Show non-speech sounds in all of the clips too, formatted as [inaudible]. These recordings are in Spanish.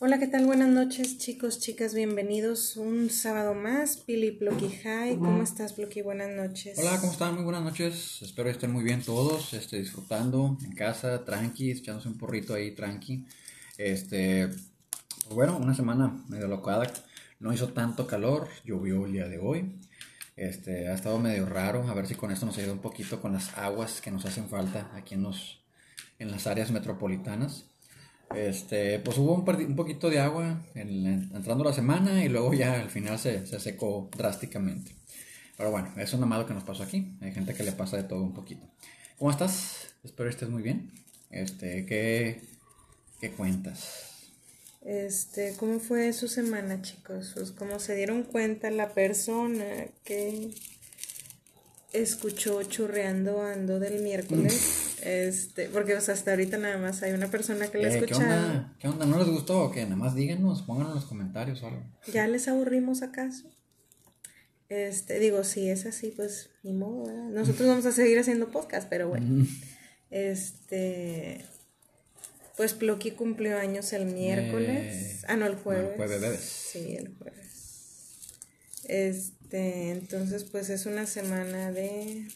Hola, ¿qué tal? Buenas noches, chicos, chicas, bienvenidos un sábado más. Pili Ploqui Hi, ¿cómo estás, Ploqui? Buenas noches. Hola, ¿cómo están? Muy buenas noches. Espero que estén muy bien todos, este, disfrutando en casa, tranqui, echándose un porrito ahí, tranqui. Este, pues bueno, una semana medio locada. No hizo tanto calor, llovió el día de hoy. Este, ha estado medio raro, a ver si con esto nos ayuda un poquito con las aguas que nos hacen falta aquí en, los, en las áreas metropolitanas. Este, pues hubo un, poquito de agua en, entrando la semana y luego ya al final se, se, secó drásticamente. Pero bueno, eso es nada malo que nos pasó aquí. Hay gente que le pasa de todo un poquito. ¿Cómo estás? Espero estés muy bien. Este, ¿qué, qué cuentas? Este, ¿cómo fue su semana, chicos? Pues se dieron cuenta la persona que escuchó churreando ando del miércoles. Este, porque hasta ahorita nada más hay una persona que le eh, escucha. ¿qué onda? ¿Qué onda? ¿No les gustó o qué? Nada más díganos, pónganlo en los comentarios o algo. ¿Ya les aburrimos acaso? Este, digo, si es así, pues ni modo, ¿verdad? Nosotros vamos a seguir haciendo podcast, pero bueno. Este, pues Ploqui cumplió años el miércoles. Eh, ah, no, el jueves. el jueves. Sí, el jueves. Este, entonces, pues es una semana de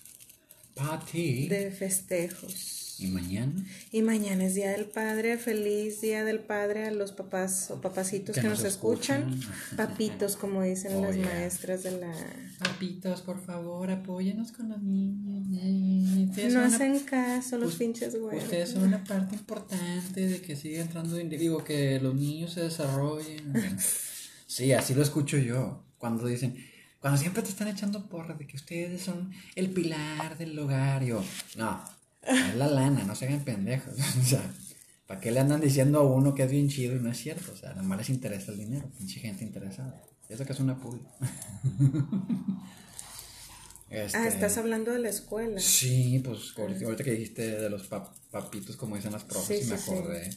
Party. de festejos. ¿Y mañana? Y mañana es Día del Padre, feliz Día del Padre a los papás o papacitos que, nos escuchan, [laughs] papitos como dicen Oh, las yeah. maestras de la... Papitos, por favor, apóyenos con los niños. Ustedes No una- hacen caso los Us- pinches güeyes. Ustedes son una parte importante de que siga entrando, digo, que los niños se desarrollen. [laughs] Sí, así lo escucho yo. Cuando dicen, cuando siempre te están echando porras de que ustedes son el pilar del hogar. Yo, no, es la lana, no se hagan pendejos. [laughs] O sea, ¿para qué le andan diciendo a uno que es bien chido y no es cierto? O sea, nada más les interesa el dinero, pinche gente interesada. Y Eso que es una. [laughs] Este, Ah, estás hablando de la escuela. Sí, pues ahorita ahorita que dijiste de los pap- papitos, como dicen las profes, Sí, sí, me sí, sí. acordé.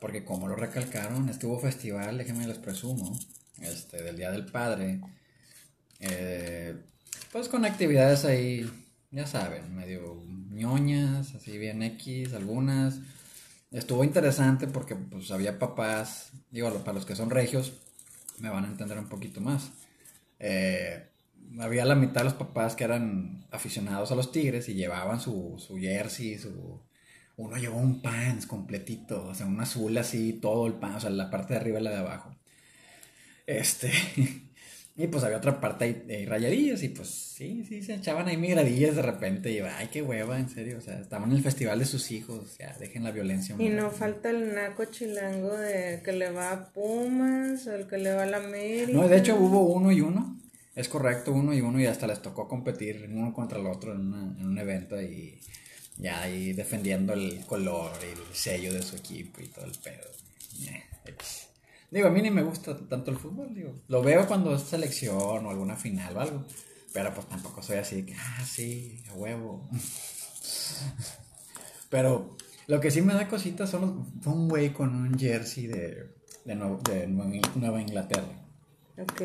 Porque como lo recalcaron, estuvo festival, déjenme les presumo, este, del Día del Padre. Eh, pues con actividades ahí, ya saben, medio ñoñas, así bien X, algunas. Estuvo interesante porque pues había papás, digo, para los que son regios, me van a entender un poquito más. Eh, había la mitad de los papás que eran aficionados a los Tigres y llevaban su, su jersey, su... Uno llevó un pants completito, o sea, un azul así, todo el pan, o sea, la parte de arriba y la de abajo. Este... [laughs] Y pues había otra parte ahí de rayadillas y pues sí, sí, se echaban ahí migradillas de repente y ay, qué hueva, en serio, o sea, estaban en el festival de sus hijos, ya, dejen la violencia. Y no falta el naco chilango de que le va a Pumas o el que le va a la América. No, de hecho hubo uno y uno. Es correcto, uno y uno y hasta les tocó competir uno contra el otro en, una- en un evento y ya ahí defendiendo el color y el sello de su equipo y todo el pedo. Digo, a mí ni me gusta tanto el fútbol, digo. Lo veo cuando es selección o alguna final o algo. Pero pues tampoco soy así de que, ah, sí, a huevo. [laughs] Pero lo que sí me da cositas son los, un güey con un jersey de, de, Nuevo- de Nueva Nueva Inglaterra Ok.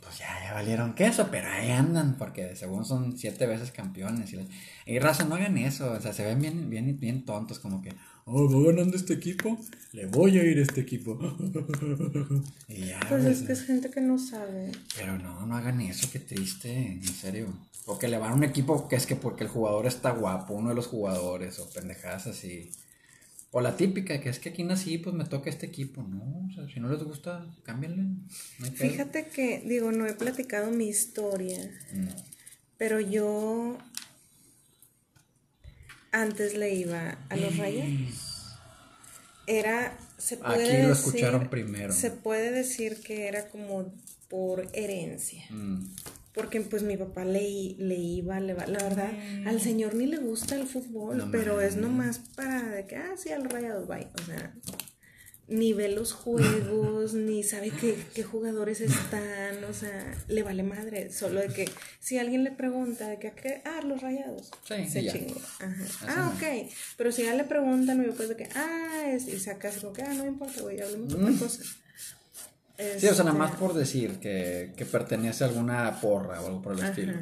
pues ya, ya valieron queso, pero ahí andan, porque según son siete veces campeones. Y, la- y raza, no hagan eso, o sea, se ven bien, bien, bien tontos, como que, oh, va ganando este equipo, le voy a ir a este equipo. [laughs] y ya, Pues es que es gente que no sabe. pero no, no hagan eso, qué triste, en serio. O que le van a un equipo que es que porque el jugador está guapo, uno de los jugadores, o pendejadas así. O la típica, que es que aquí nací, pues me toca este equipo. No, o sea, si no les gusta, cámbienle. No. Fíjate que, digo, no he platicado mi historia, Mm. pero yo antes le iba a los rayados. Era, se puede Aquí lo decir, escucharon primero. Se puede decir que era como por herencia. Mm. Porque pues mi papá le, le iba, le va. La verdad, al señor ni le gusta el fútbol, No pero es nomás para de que, ah, sí, al rayados, bye. O sea, ni ve los juegos, ni sabe qué, qué jugadores están, o sea, le vale madre. Solo de que si alguien le pregunta de que, ¿a qué? Ah, los rayados. Sí, se. Así Ah, ok. Pero si ya le preguntan, mi papá es de que, ah, es, y sacas como que, ah, no me importa, güey, hablemos de Mm. otra cosa. Sí, o sea, nada Este, más por decir que, que pertenece a alguna porra o algo por el Ajá. estilo.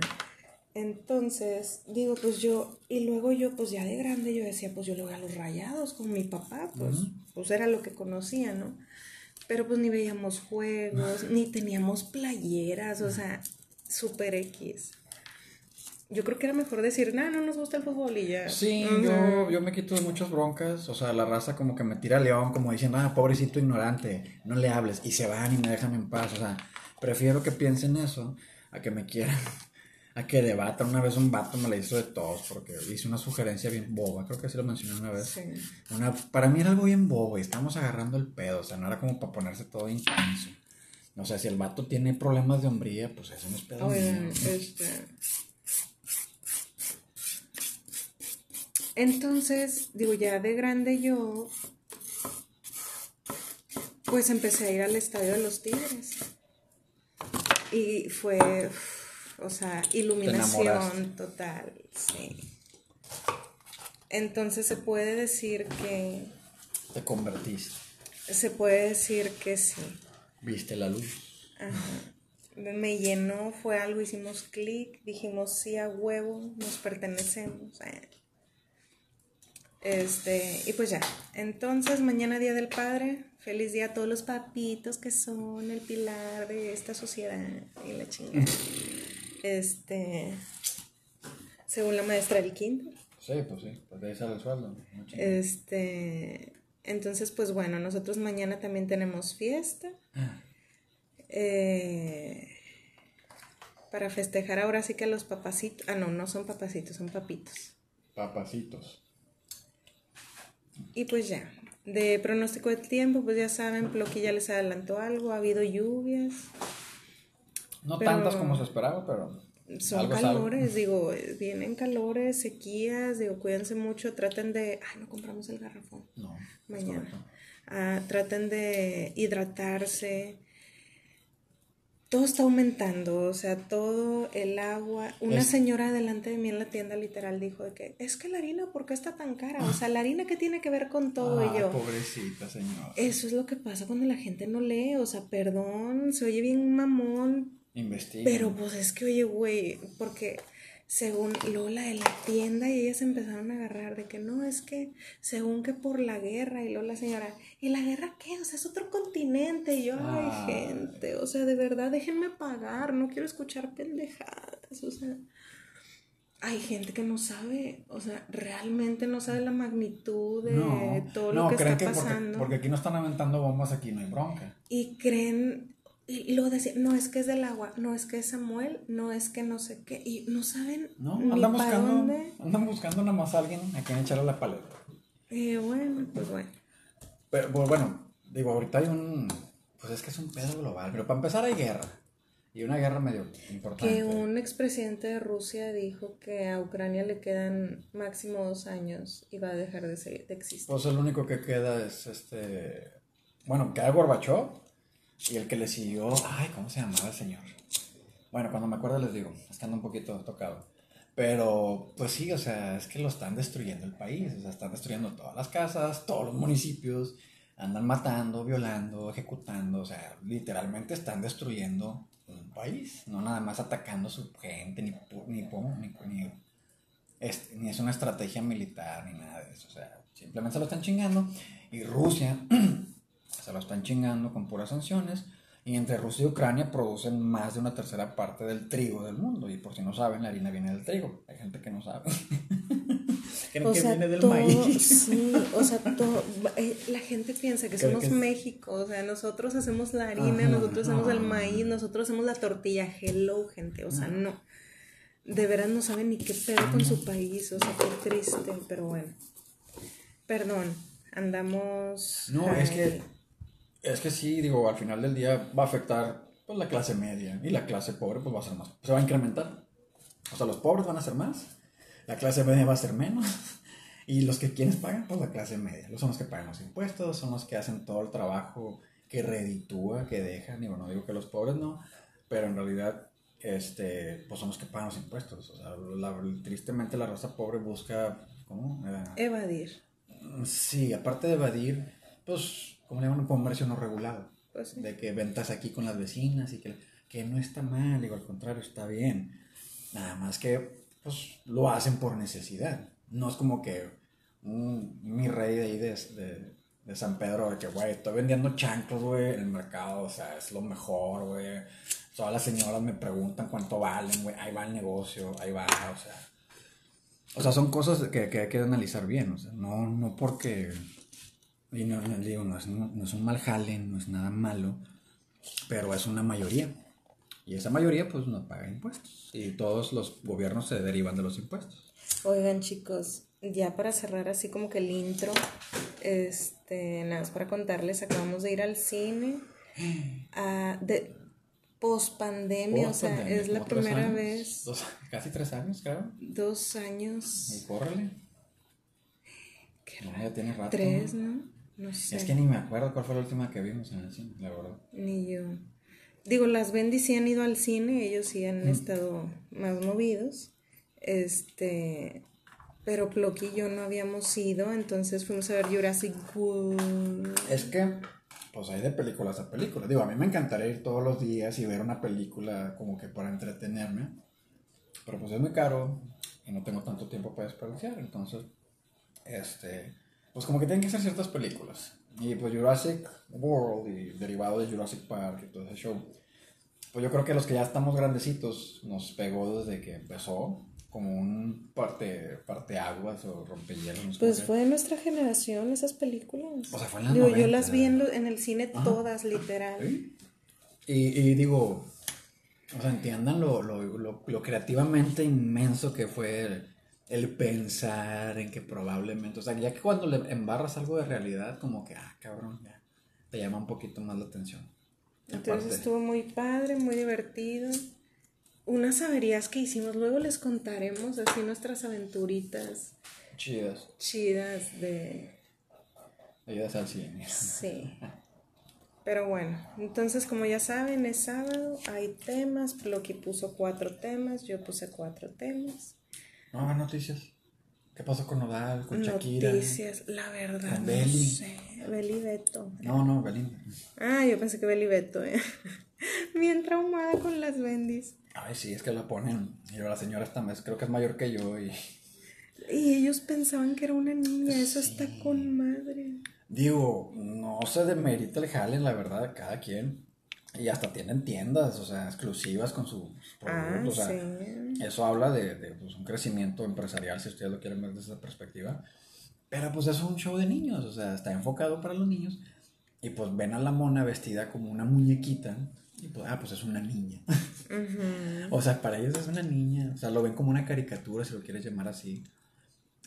Entonces, digo, pues yo, y luego yo, pues ya de grande, yo decía, pues yo lo voy a los rayados con mi papá, pues, pues era lo que conocía, ¿no? Pero pues ni veíamos juegos, ni teníamos playeras, o sea, super X. Yo creo que era mejor decir, no, no nos gusta el fútbol y ya. Sí, yo, yo me quito de muchas broncas. O sea, la raza como que me tira león, como diciendo, ah, pobrecito ignorante, no le hables. Y se van y me dejan en paz. O sea, prefiero que piensen eso a que me quieran a que debatan. Una vez un vato me la hizo de todos porque hice una sugerencia bien boba, creo que sí lo mencioné una vez. Una, para mí era algo bien bobo y estamos agarrando el pedo, o sea, no era como para ponerse todo intenso. O sea, si el vato tiene problemas de hombría, pues eso no es pedo. este... Entonces, digo, ya de grande yo, pues empecé a ir al estadio de los Tigres. Y fue o sea, iluminación total, sí. Entonces se puede decir que... Te convertiste. Se puede decir que sí. Viste la luz. Ajá. Me llenó, fue algo, hicimos clic, dijimos sí a huevo, nos pertenecemos. Este, y pues ya. Entonces, mañana Día del Padre, feliz día a todos los papitos que son el pilar de esta sociedad y la chingada. Este, según la maestra del quinto. Sí, pues sí, pues de ahí sale el sueldo. Este, entonces, pues bueno, nosotros mañana también tenemos fiesta. Ah. Eh, para festejar ahora sí que los papacitos. Ah, no, no son papacitos, son papitos. Papacitos. Y pues ya, de pronóstico de tiempo, pues ya saben, Ploqui ya les adelantó algo, ha habido lluvias. No tantas como se esperaba, pero. Son calores, digo, vienen calores, sequías, digo, cuídense mucho, traten de. Ay, no compramos el garrafón. No. Mañana. Ah, traten de hidratarse. Todo está aumentando, o sea, todo el agua. Una señora delante de mí en la tienda literal dijo de que es que la harina, ¿por qué está tan cara? O sea, la harina que tiene que ver con todo y yo. Pobrecita señora. Eso es lo que pasa cuando la gente no lee, o sea, perdón, se oye bien mamón, Investiga. Pero pues es que, oye, güey, porque según Lola de la tienda y ellas empezaron a agarrar de que no, es que según que por la guerra y Lola señora, ¿y la guerra qué? O sea, es otro continente y yo, ay, gente, o sea, de verdad, déjenme pagar, no quiero escuchar pendejadas, o sea, hay gente que no sabe, o sea, realmente no sabe la magnitud de todo lo que está pasando. porque aquí no están aventando bombas, aquí no hay bronca. Y creen y, luego decía, no es que es del agua, no es que es Samuel, no es que no sé qué, y no saben no, andan buscando, dónde. Andan buscando nada más a alguien a quien echarle la paleta. Eh, bueno, pues bueno. Pero pues, bueno, digo, ahorita hay un, pues es que es un pedo global, pero para empezar hay guerra. Y una guerra medio importante. Que un expresidente de Rusia dijo que a Ucrania le quedan máximo dos años y va a dejar de, ser, de existir. Pues el único que queda es este, bueno, queda Gorbachov y el que le siguió, ay, ¿cómo se llamaba el señor? Bueno, cuando me acuerdo les digo, estando un poquito tocado. Pero, pues sí, o sea, es que lo están destruyendo el país, o sea, están destruyendo todas las casas, todos los municipios, andan matando, violando, ejecutando, o sea, literalmente están destruyendo un país, no nada más atacando a su gente, ni, ni, ni, es, ni es una estrategia militar, ni nada de eso, o sea, simplemente se lo están chingando. Y Rusia [clears throat] se lo están chingando con puras sanciones. Y entre Rusia y Ucrania producen más de una tercera parte del trigo del mundo. Y por si no saben, la harina viene del trigo. Hay gente que no sabe. [laughs] Creen que viene del maíz. Sí, o sea, [laughs] todo, eh, la gente piensa que somos México. O sea, nosotros hacemos la harina, nosotros hacemos el maíz, nosotros hacemos la tortilla. Hello, gente. O sea, no. De veras no saben ni qué pedo con su país. O sea, qué triste. Pero bueno. Perdón, andamos. No, es que es que sí, digo, al final del día va a afectar pues, la clase media y la clase pobre pues va a ser más, se va a incrementar. O sea, los pobres van a ser más, la clase media va a ser menos [laughs] y los que quienes pagan, pues la clase media. Son los que pagan los impuestos, son los que hacen todo el trabajo que reditúa, que dejan. Digo, no digo que los pobres no, pero en realidad este, pues son los que pagan los impuestos. O sea, tristemente la raza pobre busca, ¿cómo? Eh, evadir. Sí, aparte de evadir, pues ¿cómo le llaman? Un comercio no regulado. De que ventas aquí con las vecinas y que, que no está mal, digo, al contrario, está bien. Nada más que, pues, lo hacen por necesidad. No es como que un, mi rey de ahí de, de, de San Pedro, de que, güey, estoy vendiendo chanclos, güey, en el mercado, o sea, es lo mejor, güey. Todas las señoras me preguntan cuánto valen, güey, ahí va el negocio, ahí va, o sea. O sea, son cosas que, que hay que analizar bien, o sea, no, no porque... Y no, no, digo, no es, no, no es un mal jale, no es nada malo, pero es una mayoría. Y esa mayoría, pues, no paga impuestos. Y todos los gobiernos se derivan de los impuestos. Oigan, chicos, ya para cerrar así como que el intro, este, nada más para contarles, acabamos de ir al cine a, [gasps] de post pandemia, o sea, es la primera años, vez, dos- casi tres años, creo. dos años, Y córrele. qué No, ya tiene rato. tres, ¿no? ¿no? No sé, Es que ni me acuerdo cuál fue la última que vimos en el cine, la verdad. ni yo. Digo, las Bendy sí han ido al cine, ellos sí Mm. han estado más movidos, este, pero Plocky y yo no habíamos ido, entonces fuimos a ver Jurassic World. Es que, pues hay de películas a películas. Digo, a mí me encantaría ir todos los días y ver una película como que para entretenerme. Pero pues es muy caro y no tengo tanto tiempo para desperdiciar. Entonces, este, pues como que tienen que ser ciertas películas. Y pues Jurassic World y derivado de Jurassic Park y todo ese show. Pues yo creo que los que ya estamos grandecitos nos pegó desde que empezó como un parte, parte aguas o rompehielos. Pues fue de nuestra generación esas películas. O sea, fue en la Digo, yo 90. las vi en, lo- en el cine todas, literal. Sí. Y, y digo, o sea, entiendan lo, lo, lo, lo creativamente inmenso que fue el, el pensar en que probablemente, o sea, ya que cuando le embarras algo de realidad, como que, ah, cabrón, ya, te llama un poquito más la atención. Entonces Aparte- estuvo muy padre, muy divertido. Unas averías que hicimos, luego les contaremos así nuestras aventuritas Chidas. chidas de... Ayudas al cine. Sí. Pero bueno, entonces como ya saben, es sábado, hay temas, Plocky puso cuatro temas, yo puse cuatro temas. No, noticias. ¿Qué pasó con Nodal, con Shakira? Noticias, la verdad, Con no Beli. sé. Beli Beto. No, no, Belinda. Ah, yo pensé que Beli Beto, eh. [laughs] Bien traumada con las bendis. Ay, sí, es que la ponen. Y la señora está, más- creo que es mayor que yo y... Y ellos pensaban que era una niña, eso está con madre. Digo, no se demerita el jale, la verdad, cada quien. Y hasta tienen tiendas, o sea, exclusivas con sus Ah, productos. o sea, sí. eso habla de, de, pues, un crecimiento empresarial, si ustedes lo quieren ver desde esa perspectiva. Pero pues es un show de niños, o sea, está enfocado para los niños. Y pues ven a la mona vestida como una muñequita. Y pues, ah, pues es una niña. O sea, para ellos es una niña. O sea, lo ven como una caricatura, si lo quieres llamar así.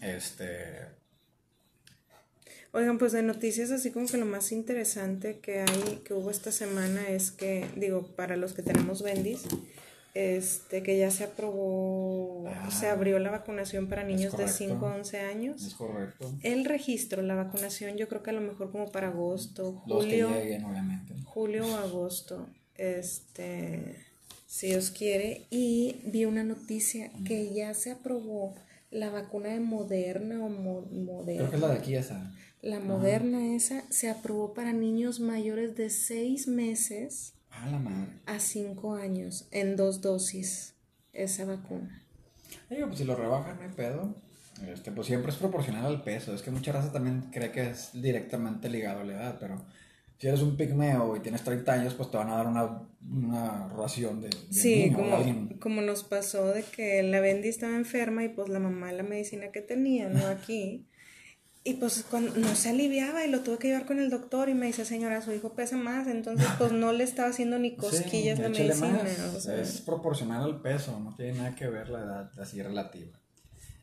Este. Oigan, pues de noticias así como que lo más interesante que hay, que hubo esta semana es que, digo, para los que tenemos bendis, este, que ya se aprobó, Ah, se abrió la vacunación para niños de correcto. 5 a 11 Es años. correcto. El registro, la vacunación, yo creo que a lo mejor como para agosto, Los que julio, lleguen, obviamente. julio o agosto, este, si Dios quiere. Y vi una noticia que ya se aprobó la vacuna de Moderna o Mo- Moderna. Creo que es la de aquí esa. La moderna esa se aprobó para niños mayores de 6 meses Ah, la madre. a 5 años en dos dosis esa vacuna. Digo, pues si lo rebajan, no hay pedo. Este, pues siempre es proporcional al peso. Es que mucha raza también cree que es directamente ligado a la edad, pero si eres un pigmeo y tienes 30 años, pues te van a dar una, una ración de, de Sí, niño como, alguien. como nos pasó de que la Bendy estaba enferma y pues la mamá la medicina que tenía, ¿no? [laughs] Aquí. Y pues cuando no se aliviaba y lo tuve que llevar con el doctor y me dice, señora, su hijo pesa más, entonces pues no le estaba haciendo ni [laughs] cosquillas Sí, la medicina. o sea. Es proporcional al peso, no tiene nada que ver la edad así relativa.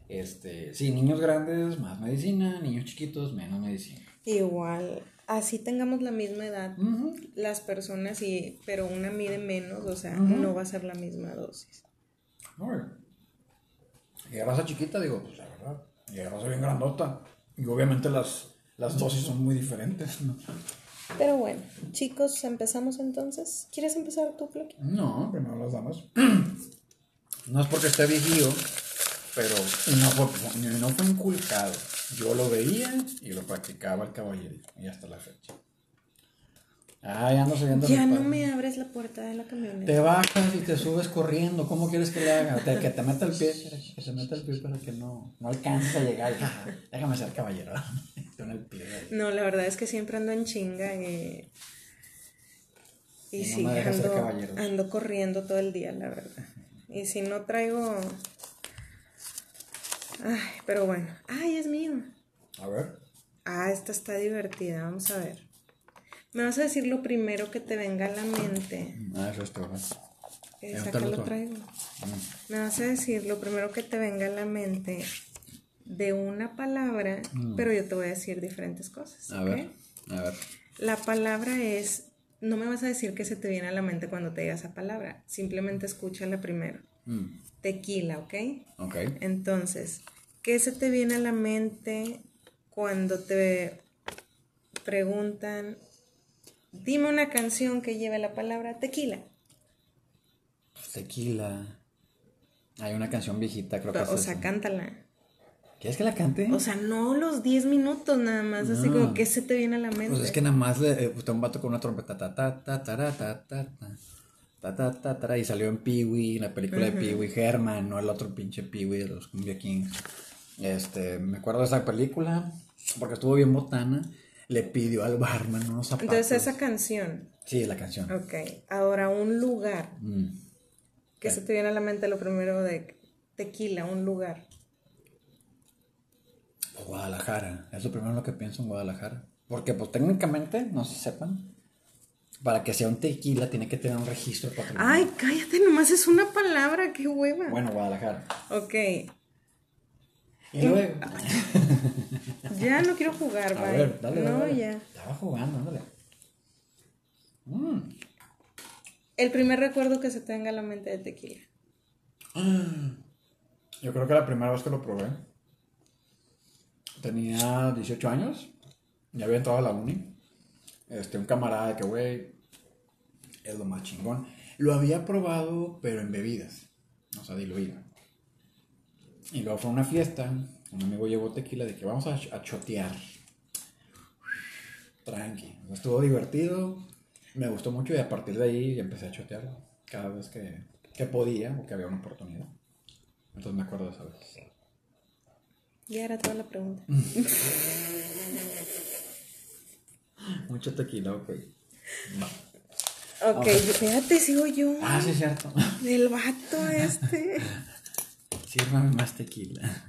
Este, sí, niños grandes, más medicina, niños chiquitos, menos medicina. Igual, así tengamos la misma edad, las personas, y, pero una mide menos, o sea, no va a ser la misma dosis. Y a raza chiquita, digo, pues la verdad, y a raza bien grandota. Y obviamente las, las dosis son muy diferentes, ¿no? Pero bueno, chicos, empezamos entonces. ¿Quieres empezar tú, Floki? No, primero las damas. [clears throat] No es porque esté vigío, pero no fue, no fue inculcado. Yo lo veía y lo practicaba el caballero, y hasta la fecha. Ah, ya ando subiendo. Ya no me abres la puerta de la camioneta. Te bajas y te subes corriendo. ¿Cómo quieres que le haga? Te- que te meta el pie, que se meta el pie para que no, no alcances a llegar. Ah, déjame ser caballero. [laughs] Con el pie. No, la verdad es que siempre ando en chinga y. Y, Y no sí, ando, ando corriendo todo el día, la verdad. Y si no traigo. Ay, pero bueno. Ay, es mío. A ver. Ah, esta está divertida. Vamos a ver. Me vas a decir lo primero que te venga a la mente. Ah, eso es todo. Eh, Ya acá está lo traigo. Mm. Me vas a decir lo primero que te venga a la mente de una palabra, pero yo te voy a decir diferentes cosas. Mm. A ver. A ver. La palabra es, no me vas a decir que se te viene a la mente cuando te diga esa palabra, simplemente escúchala primero. Mm tequila, ¿ok? Ok. Entonces, ¿qué se te viene a la mente cuando te preguntan, dime una canción que lleve la palabra tequila? Tequila. Hay una canción viejita, creo que es. O sea, esa. cántala. ¿Quieres que la cante? O sea, no los 10 minutos nada más, así como que se te viene a la mente. Pues es que nada más le eh, usted un vato con una trompeta ta ta ta ta ta ta ta ta ta ta ta y salió en Pee-wee, la película de Pee-wee Herman, no el otro pinche Pee-wee de los Cumbia Kings. Este, me acuerdo de esa película porque estuvo bien botana. Le pidió al barman unos zapatos. Entonces, esa canción. Sí, la canción. Ok. Ahora, un lugar. Mm. ¿Qué se te viene a la mente lo primero de tequila? Un lugar. Guadalajara, es lo primero en lo que pienso en Guadalajara. Porque pues técnicamente, no sé si sepan, para que sea un tequila tiene que tener un registro de patrimonio. Ay, cállate, nomás es una palabra, qué hueva. Bueno, Guadalajara. Ok. Y luego... [laughs] Ya no quiero jugar, A bye. ver, dale, dale. no, dale. ya. Estaba jugando, ándale. Mm. El primer recuerdo que se te venga a la mente de tequila. [gasps] Yo creo que la primera vez que lo probé, tenía 18 años, ya había entrado a la uni. Este, un camarada que, güey, es lo más chingón. Lo había probado, pero en bebidas, o sea, diluido. Y luego fue a una fiesta, un amigo llevó tequila de que vamos a, a chotear. Tranqui, estuvo divertido, me gustó mucho y a partir de ahí empecé a chotear cada vez que, que podía o que había una oportunidad. Entonces me acuerdo de esa vez. Ya era toda la pregunta. [laughs] Mucho tequila, ok. Ok, espérate, sigo yo. Ah, sí, es cierto. El vato este. [laughs] Sírvame más tequila.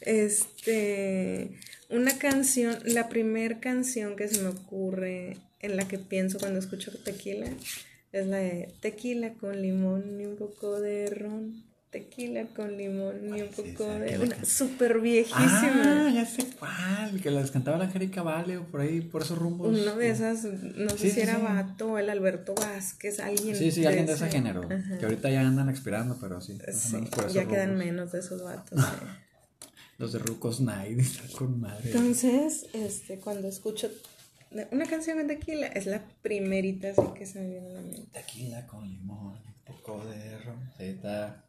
Este, una canción, la primer canción que se me ocurre en la que pienso cuando escucho tequila es la de tequila con limón y un poco de ron. Tequila con limón y un poco de... Una súper Ah, viejísima. ya sé cuál. Que las cantaba la Angélica Vale o por ahí, por esos rumbos. Una de esas, no sé si sí, era sí. Vato o el Alberto Vázquez, alguien. Sí, sí, alguien de ese ese- género. Ajá. Que ahorita ya andan expirando, pero sí. por ya quedan rumbos. menos de esos vatos. [laughs] Los de Rucos Night, [laughs] están con madre. Entonces, este, cuando escucho una canción de tequila, es la primerita así que se me viene a la mente. Tequila con limón, un poco de ron. Está.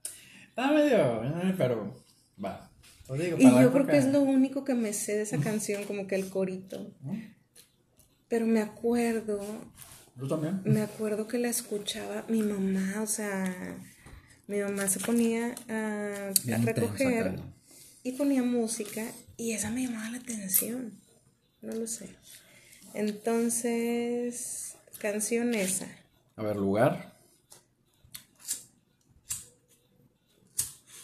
Está medio. eh, Pero. Va. Digo, Y para yo creo que es lo único que me sé de esa canción, como que el corito. Pero me acuerdo, ¿Tú también? me acuerdo que la escuchaba mi mamá, o sea, mi mamá se ponía a, a intensa, recoger y ponía música y esa me llamaba la atención. No lo sé. Entonces, canción esa. A ver, lugar.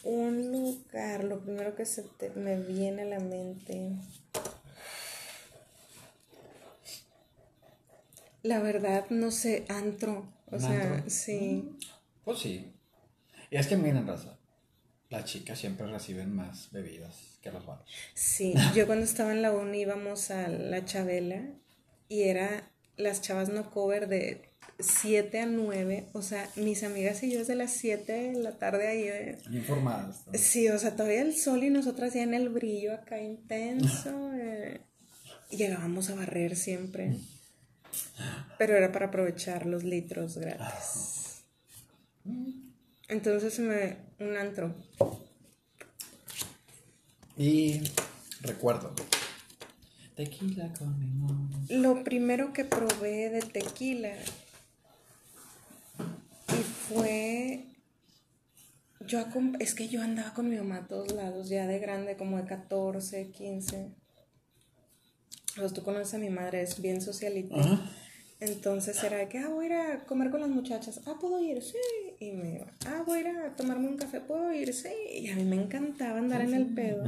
Un lugar, lo primero que se te- me viene a la mente. La verdad, no sé, antro. O ¿Un sea, antro? sí. Pues sí. Y es que miren, raza. Las chicas siempre reciben más bebidas que los vatos. Sí, yo cuando estaba en la uni íbamos a la Chabela y era las chavas no cover de 7 a 9. O sea, mis amigas y yo desde las 7 de la tarde ahí. de- Informadas. ¿no? Sí, o sea, todavía el sol y nosotras ya en el brillo acá intenso. [laughs] eh, llegábamos a barrer siempre. Pero era para aprovechar los litros gratis. Entonces me un antro. Y recuerdo. Tequila con limón. Lo primero que probé de tequila fue yo es que yo andaba con mi mamá a todos lados, ya de grande, como de 14, 15. Pues tú conoces a mi madre, es bien socialita. Ajá. Entonces era de que, ah, voy a ir a comer con las muchachas. Ah, ¿puedo ir? Sí. Y me iba, ah, voy a ir a tomarme un café. ¿Puedo ir? Sí. Y a mí me encantaba andar en el pedo.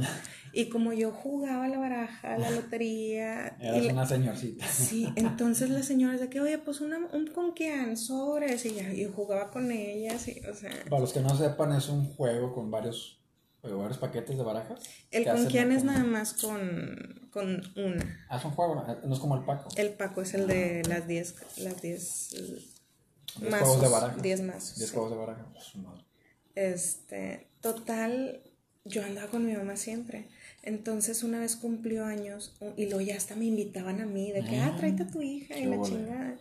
Y como yo jugaba a la baraja, a la lotería. Eras la- una señorcita. Sí, [laughs] entonces las señoras de que, oye, pues una, un con quién, sobres. Y ya, yo jugaba con ellas. Y, o sea, Para los que no sepan, es un juego con varios, eh, varios paquetes de barajas. el que con hacen quién es nada más con, con una. Ah, es un juego, no es como el Paco. El Paco es el de las 10 las 10 Diez mazos. juegos de baraja. 10 mazos. 10 sí. juegos de baraja. pues. Este, total, yo andaba con mi mamá siempre. Entonces una vez cumplió años y luego ya hasta me invitaban a mí de que, ah, Ah, tráete a tu hija y la chingada.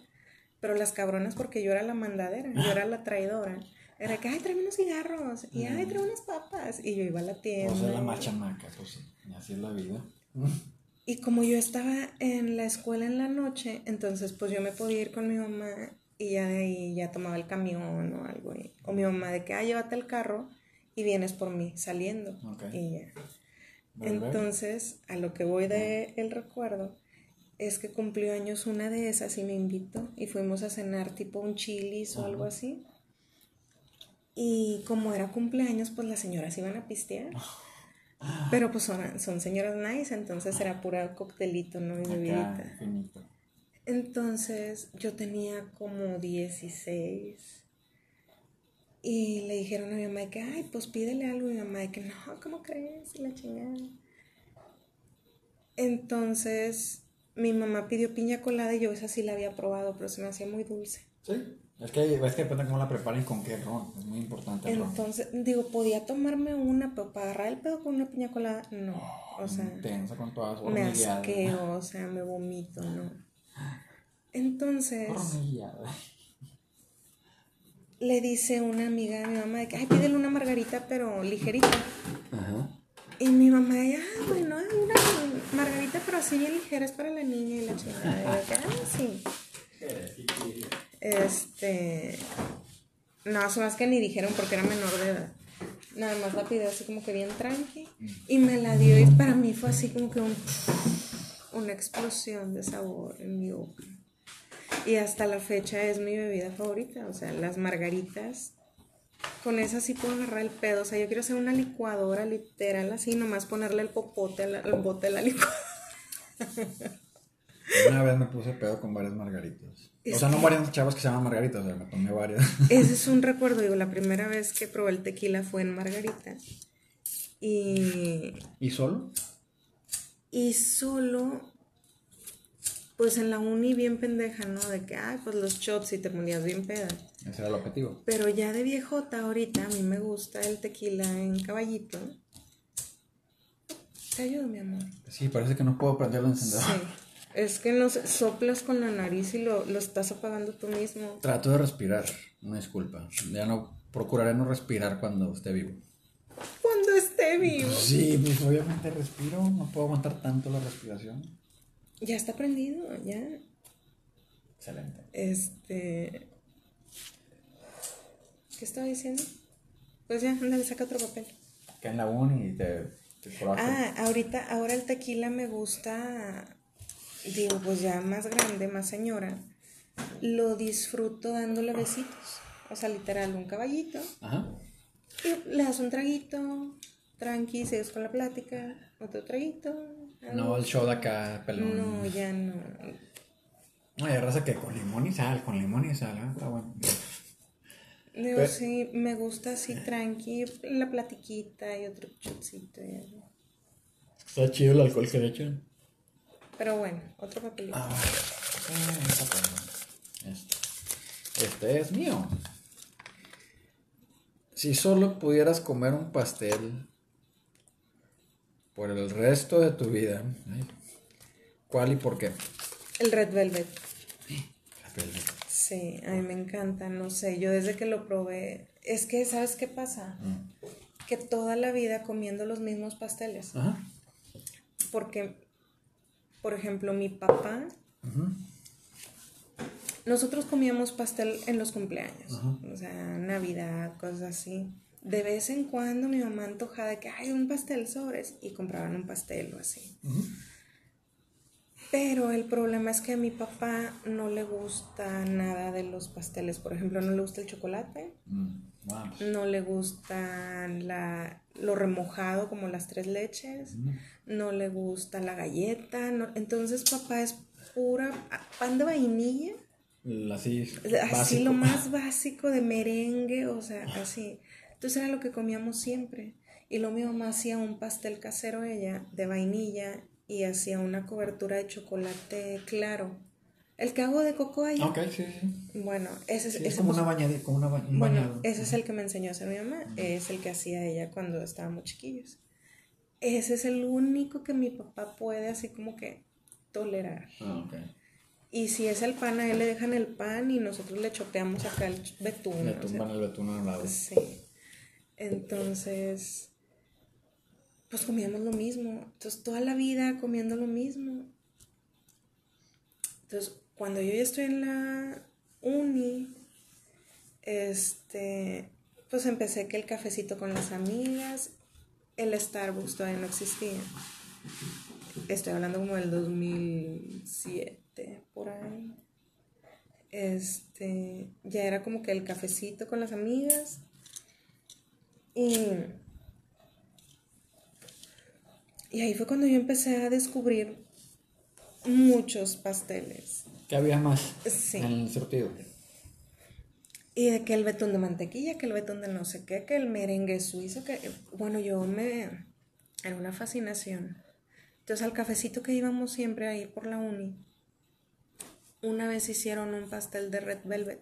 Pero las cabronas porque yo era la mandadera, yo era la traidora. Era que, ay, tráeme unos cigarros y ay, tráeme unas papas. Y yo iba a la tienda. O sea, la más chamaca, pues sí. Así es la vida. Y como yo estaba en la escuela en la noche, entonces pues yo me podía ir con mi mamá y ya de ahí ya tomaba el camión o algo. y- o mi mamá de que, ah, llévate el carro y vienes por mí saliendo. Ok. Y ya. Volver. Entonces, a lo que voy de el recuerdo es que cumplió años una de esas y me invitó y fuimos a cenar tipo un chilis o algo así. Y como era cumpleaños, pues las señoras iban a pistear. [laughs] Pero pues son, son señoras nice, entonces era pura coctelito, ¿no? Y bebidita. Entonces yo tenía como 16 y le dijeron a mi mamá que, ay, pues pídele algo. Y mi mamá que, no, ¿cómo crees? Y la chingada. Entonces mi mamá pidió piña colada y yo esa sí la había probado, pero se me hacía muy dulce. Sí. Es que, es que depende cómo la preparen y con qué ron. Es muy importante el ron. Entonces, digo, podía tomarme una, pero para agarrar el pedo con una piña colada, no. O sea, Intensa con todas me asqueo, o sea, me vomito, no. Entonces... Le dice una amiga de mi mamá de que, ay, pídele una margarita, pero ligerita. Ajá. Y mi mamá, de, ah, bueno, una margarita, pero así bien ligera, es para la niña y la chingada. Y yo de ah, sí. [laughs] Este. No, son más que ni dijeron porque era menor de edad. Nada más la pidió así como que bien tranqui. Y me la dio y para mí fue así como que un, una explosión de sabor en mi boca. Y hasta la fecha es mi bebida favorita. O sea, las margaritas. Con esas sí puedo agarrar el pedo. O sea, yo quiero hacer una licuadora literal así, nomás ponerle el popote al, al bote de la licuadora. Una vez me puse pedo con varias margaritas. Es o sea, no varias chavas que se llaman margaritas, o sea, me tomé varias. Ese es [laughs] un recuerdo, digo, la primera vez que probé el tequila fue en Margarita. Y, ¿Y solo? y solo, pues en la uni bien pendeja, ¿no? De que, ay, pues los shots y te ponías bien peda. Ese era el objetivo. Pero ya de viejota ahorita, a mí me gusta el tequila en caballito. Te ayudo, mi amor. Sí, parece que no puedo prenderlo encendedor. Sí. [laughs] Es que no sé, soplas con la nariz y lo, lo estás apagando tú mismo. Trato de respirar, una disculpa. Ya no, procuraré no respirar cuando esté vivo. Cuando esté vivo. Sí, pues obviamente respiro, no puedo aguantar tanto la respiración. Ya está prendido, ya. Excelente. Este. ¿Qué estaba diciendo? Pues ya, ándale, saca otro papel. Que en la uni y te, te. Ah, ahorita, ahora el tequila me gusta, digo, pues ya más grande, más señora. Lo disfruto dándole besitos. O sea, literal, un caballito. Ajá. Y le das un traguito, tranqui, sigues con la plática, otro traguito. No, el show de acá, pelón. No, ya no. No, hay raza que con limón y sal, con limón y sal, ¿eh? está bueno. Digo, sí, me gusta así tranqui, la platiquita y otro chocito. y algo. Está chido el alcohol que le echan. Pero bueno, otro papelito. Ah, eh. Este. este es mío. Si solo pudieras comer un pastel por el resto de tu vida, ay, ¿cuál y por qué? El Red Velvet. La película. Sí, a mí me encanta, no sé, yo desde que lo probé, es que, ¿sabes qué pasa? Mm. Que toda la vida comiendo los mismos pasteles, Ajá. porque por ejemplo, mi papá, nosotros comíamos pastel en los cumpleaños, o sea, Navidad, cosas así. De vez en cuando mi mamá antojaba de que hay un pastel sobres y compraban un pastel o así. Pero el problema es que a mi papá no le gusta nada de los pasteles. Por ejemplo, no le gusta el chocolate. Mm, no le gusta la, lo remojado como las tres leches. Mm. No le gusta la galleta. entonces papá es pura pan de vainilla. Así, así lo más [laughs] básico de merengue, o sea, así. Entonces era lo que comíamos siempre. Y lo mi mamá hacía un pastel casero ella de vainilla y hacía una cobertura de chocolate claro. El que hago de coco ahí. Ok, sí, sí. Bueno, ese es. como, una bañadita, como una Bueno, ese es el que me enseñó a hacer mi mamá. Es el que hacía ella cuando estábamos chiquillos. Ese es el único que mi papá puede así como que tolerar. Ah, y si es el pan, a él le dejan el pan y nosotros le chopeamos acá el betún. Le tumban el betún al lado. Sí. Entonces, pues comíamos lo mismo. Entonces, toda la vida comiendo lo mismo. Entonces, cuando yo ya estoy en la uni, este, pues empecé que el cafecito con las amigas, el Starbucks todavía no existía. Estoy hablando como del 2007 por ahí. Este, ya era como que el cafecito con las amigas. Y, y ahí fue cuando yo empecé a descubrir muchos pasteles. ¿Qué había más en el surtido? Y de que el betún de mantequilla, que el betún de no sé qué, que el merengue suizo, que bueno, yo me... Era una fascinación. Entonces al cafecito que íbamos siempre ahí por la uni, una vez hicieron un pastel de red velvet.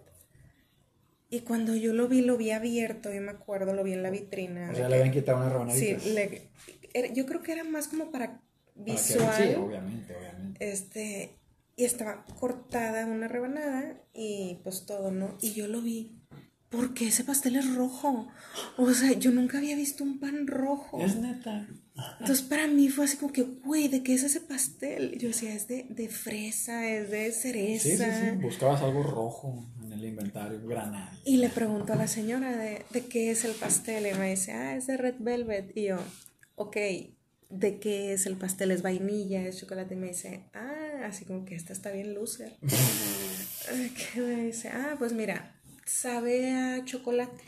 Y cuando yo lo vi, lo vi abierto, yo me acuerdo, lo vi en la vitrina. O sea, le habían quitado una rebanadita. Sí, yo creo que era más como para visual. sí, obviamente, obviamente. Este, y estaba cortada una rebanada y pues todo, ¿no? Y yo lo vi. Porque ese pastel es rojo. O sea, yo nunca había visto un pan rojo. Es neta. Entonces para mí fue así como que, güey, ¿de qué es ese pastel? Yo decía, es de, fresa, es de cereza. Sí, sí, sí, buscabas algo rojo en el inventario, granada. Y le pregunto a la señora de, de qué es el pastel y me dice, ah, es de red velvet. Y yo, ok, ¿de qué es el pastel? ¿Es vainilla? ¿Es chocolate? Y me dice, ah, así como que esta está bien loser. ¿Qué me dice? Ah, pues mira, sabe a chocolate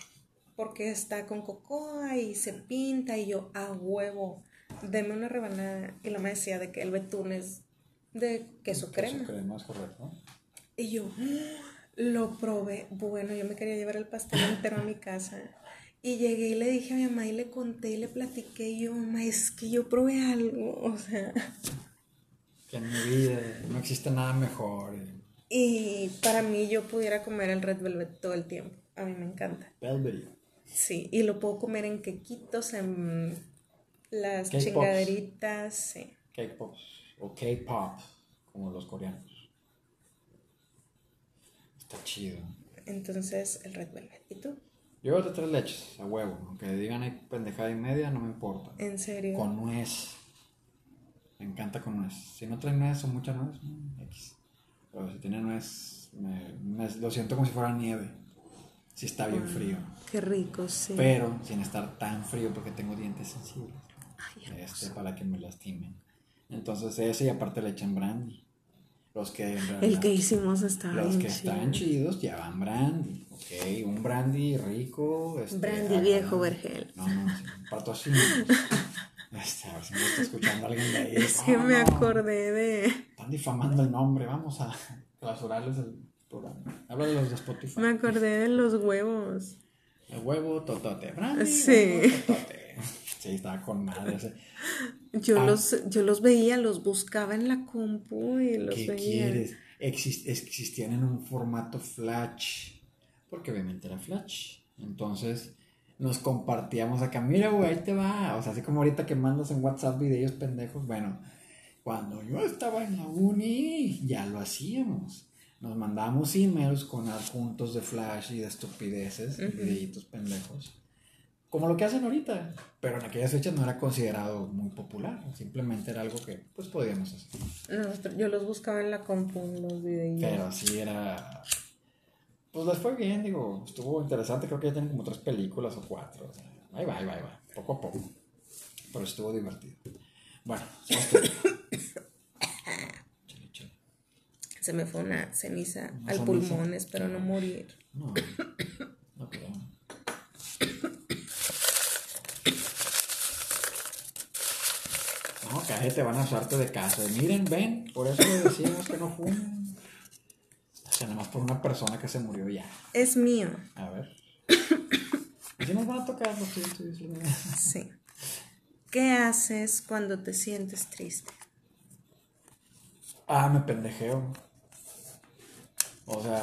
porque está con cocoa y se pinta y yo a huevo, deme una rebanada y la me decía de que el betún es de queso crema. Queso crema es correcto. Y yo lo probé, bueno, yo me quería llevar el pastel entero a mi casa. Y llegué y le dije a mi mamá y le conté y le platiqué y yo, mamá, es que yo probé algo, o sea. Que en mi vida no existe nada mejor. Y para mí yo pudiera comer el Red Velvet todo el tiempo. A mí me encanta. Velvet. Sí, y lo puedo comer en quequitos, en las chingaderitas, sí. K-pop o K-pop, como los coreanos. Está chido. Entonces, el Red Velvet. ¿Y tú? Yo de tres leches, a huevo. Aunque digan hay pendejada y media, no me importa. ¿En serio? Con nuez. Me encanta con nuez. Si no trae nuez o mucha nuez, X. Pero si tiene nuez, me, lo siento como si fuera nieve. Si está bien frío. Qué rico, sí. Pero sin estar tan frío porque tengo dientes sensibles. Ay, este, para que me lastimen. Entonces ese y aparte le echan brandy. Los que El que hicimos está Los que están chidos llevan brandy. Ok, un brandy rico. Este, brandy viejo vergel. No, no, sí, patrocinio. [laughs] [laughs] Este, a ver si me está escuchando alguien de ahí. Es que me acordé de. Están difamando el nombre, vamos a [laughs] clausurarles el programa. Habla de los de Spotify. Me acordé de los huevos. El huevo totote. Brandy, sí. totote. [laughs] Sí, estaba con madre. Yo, ah. los, yo los veía, los buscaba en la compu y los ¿qué quieres? existían en un formato flash. Porque obviamente era flash. Entonces nos compartíamos acá, mira, güey, ahí te va. O sea, así como ahorita que mandas en WhatsApp videos pendejos. Bueno, cuando yo estaba en la uni, ya lo hacíamos. Nos mandábamos emails con adjuntos de flash y de estupideces, videitos pendejos, como lo que hacen ahorita. Pero en aquellas fechas no era considerado muy popular, simplemente era algo que pues podíamos hacer. No, yo los buscaba en la compu, los videos. Pero sí era... Pues les fue bien, digo, estuvo interesante, creo que ya tienen como tres películas o cuatro. O sea, ahí va, ahí va, ahí va, poco a poco. Pero estuvo divertido. Bueno, Se me fue una ceniza al pulmón, espero no morir. No, no creo. No, cállate, van a usarte de casa. Miren, ven, por eso le decimos que no fumen. O sea, nada más por una persona que se murió ya. Es mío. A ver. ¿Y si nos van a tocar los Sí. ¿Qué haces cuando te sientes triste? Ah, me pendejeo. O sea,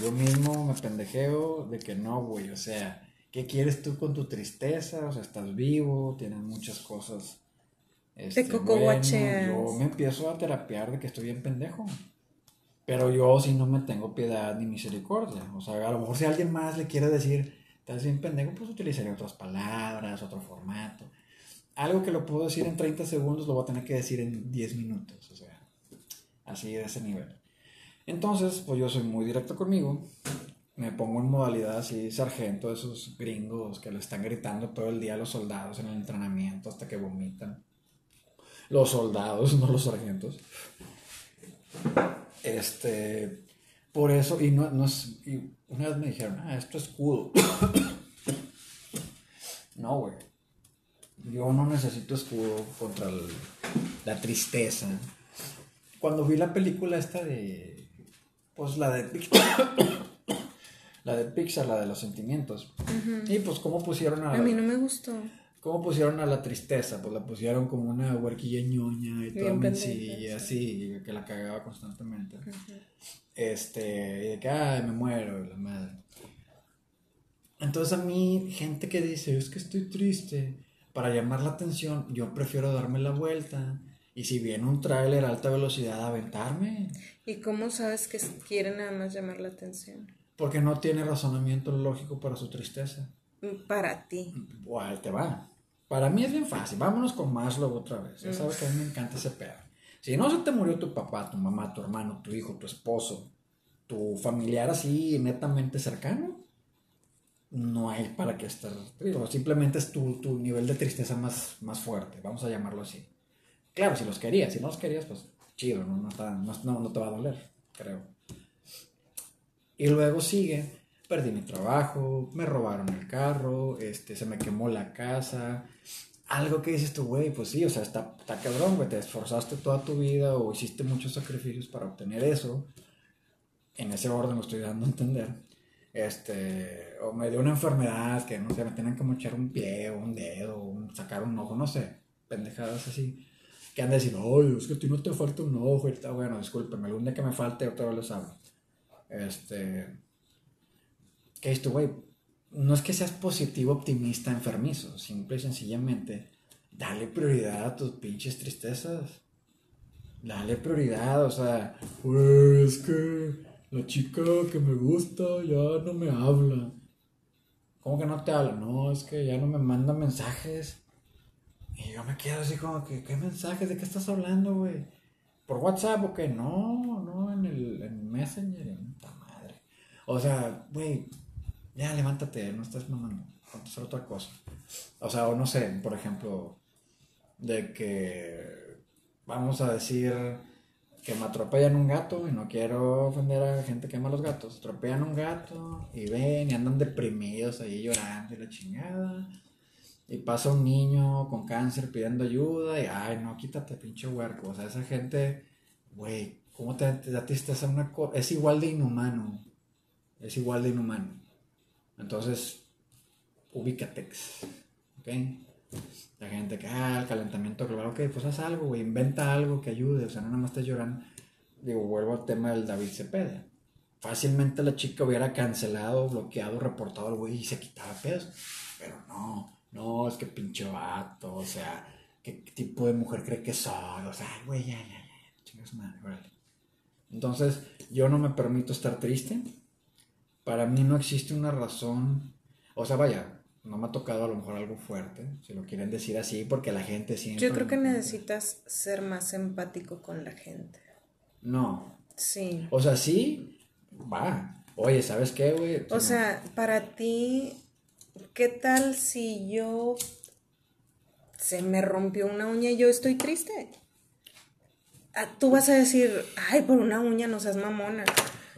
yo mismo me pendejeo de que no, güey. O sea, ¿qué quieres tú con tu tristeza? O sea, estás vivo, tienes muchas cosas. Este, Te coco bueno, Yo me empiezo a terapiar de que estoy bien pendejo. Pero yo si no me tengo piedad ni misericordia. O sea, a lo mejor si alguien más le quiere decir, estás bien pendejo, pues utilizaría otras palabras, otro formato. Algo que lo puedo decir en 30 segundos lo voy a tener que decir en 10 minutos. O sea, así de ese nivel. Entonces, pues yo soy muy directo conmigo. Me pongo en modalidad así, sargento, esos gringos que le están gritando todo el día a los soldados en el entrenamiento hasta que vomitan. Los soldados, [laughs] no los sargentos. Este, por eso, y no, no es, y una vez me dijeron, ah, esto es cool. [coughs] no, güey. Yo no necesito escudo contra la tristeza. Cuando vi la película esta de pues la de Pixar. [coughs] la de Pixar, la de los sentimientos. Y pues cómo pusieron a... A mí no me gustó. ¿Cómo pusieron a la tristeza? Pues la pusieron como una huerquilla ñoña y toda mencilla, así, que la cagaba constantemente. Este, y de que, ay, me muero, la madre. Entonces a mí, gente que dice, es que estoy triste, para llamar la atención, yo prefiero darme la vuelta y si viene un tráiler a alta velocidad, aventarme. ¿Y cómo sabes que quiere nada más llamar la atención? Porque no tiene razonamiento lógico para su tristeza. Para ti. Igual te va. Para mí es bien fácil. Vámonos con Maslow otra vez. Ya sabes que a mí me encanta ese pedo. Si no se te murió tu papá, tu mamá, tu hermano, tu hijo, tu esposo, tu familiar así netamente cercano, no hay para qué estar triste. Simplemente es tu, tu nivel de tristeza más, más fuerte. Vamos a llamarlo así. Claro, si los querías, si no los querías, pues chido, no, no, te va a doler, creo. Y luego sigue, perdí mi trabajo, me robaron el carro, este, se me quemó la casa. Algo que dices tú, güey, pues sí, o sea, está, está cabrón, güey, te esforzaste toda tu vida o hiciste muchos sacrificios para obtener eso. En ese orden lo estoy dando a entender. Este, o me dio una enfermedad que, no sé, me tenían que mochar un pie o un dedo, o sacar un ojo, no sé, pendejadas así que han de decir, oye, es que a ti no te falta un ojo y está bueno, discúlpeme, algún día que me falte otra vez les hablo. Este, que esto, güey, no es que seas positivo, optimista, enfermizo, simple y sencillamente, dale prioridad a tus pinches tristezas. Dale prioridad, o sea, güey, es que la chica que me gusta ya no me habla. ¿Cómo que no te habla? No, es que ya no me manda mensajes. Y yo me quedo así como que, ¿qué mensajes? ¿De qué estás hablando, güey? ¿Por WhatsApp o qué? No, no, en el en Messenger, en puta madre. O sea, güey, ya levántate, no estás mamando, contestar otra cosa. O sea, o no sé, por ejemplo, de que vamos a decir que me atropellan un gato y no quiero ofender a gente que ama los gatos. Atropellan un gato y ven y andan deprimidos ahí llorando y la chingada y pasa un niño con cáncer pidiendo ayuda y, ay, no, quítate, pinche huerco. O sea, esa gente, güey, ¿cómo te, te tristeza una cosa? Es igual de inhumano. Es igual de inhumano. Entonces, ubícate. ¿Ok? La gente que, ah, el calentamiento global, ok, pues haz algo, güey, inventa algo que ayude. O sea, no nada más estés llorando. Digo, vuelvo al tema del David Cepeda. Fácilmente la chica hubiera cancelado, bloqueado, reportado al güey y se quitaba pedos. Pero no no, es que pinche vato, o sea, ¿qué tipo de mujer cree que soy? O sea, güey, ya, ya, ya, chingas madre, vale. Entonces, yo no me permito estar triste. Para mí no existe una razón, o sea, vaya, no me ha tocado a lo mejor algo fuerte, si lo quieren decir así, porque la gente siempre... Yo creo que necesitas ser más empático con la gente. No. Sí. O sea, sí, va. Oye, ¿sabes qué, güey? O sea, para ti, ¿qué tal si yo se me rompió una uña y yo estoy triste? Ah, Tú vas a decir, ay, por una uña no seas mamona.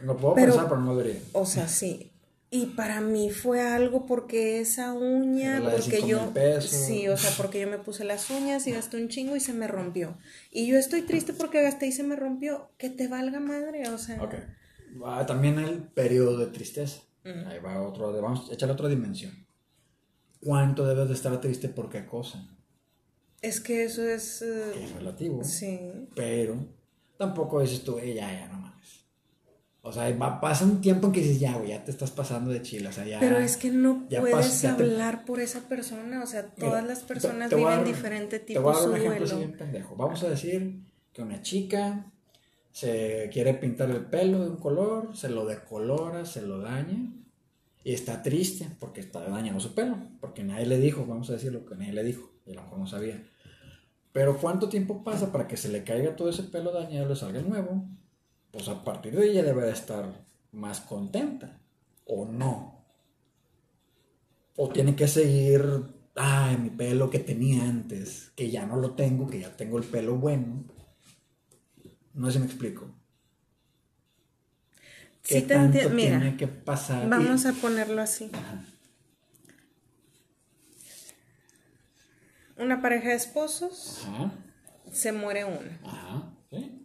Lo puedo pero- pensar, pero no debería. O sea, sí. Y para mí fue algo porque esa uña, porque yo, sí, o sea, porque yo me puse las uñas y gasté un chingo y se me rompió. Y yo estoy triste porque gasté y se me rompió. Que te valga madre, o sea. Ok. También el periodo de tristeza. Ujú. Ahí va otro, vamos a echarle otra dimensión. ¿Cuánto debes de estar triste por qué cosa? Es que eso es, eh, Es relativo. sí. Pero tampoco dices tú, "Eh, ya, ya, no mames. O sea, va, pasa un tiempo en que dices, ya, güey, ya te estás pasando de chile. O sea, ya. Pero es que no puedes ya te- hablar por esa persona, o sea, Mira, todas las te- personas te a viven dar- diferente Te tipo voy a dar un ejemplo así bien pendejo. Vamos a decir que una chica se quiere pintar el pelo de un color, se lo decolora, se lo daña y está triste porque está dañando su pelo, porque nadie le dijo, vamos a decir lo que nadie le dijo, y a lo mejor no sabía. Pero ¿cuánto tiempo pasa para que se le caiga todo ese pelo dañado y le salga nuevo? Pues a partir de ella debe de estar más contenta, ¿o no? O tiene que seguir, ay, mi pelo que tenía antes, que ya no lo tengo, que ya tengo el pelo bueno. No sé si me explico. ¿Qué Sí te tanto mira, tiene que pasar? Vamos Y- a ponerlo así. Ajá. Una pareja de esposos, Ajá, se muere uno. ajá, sí,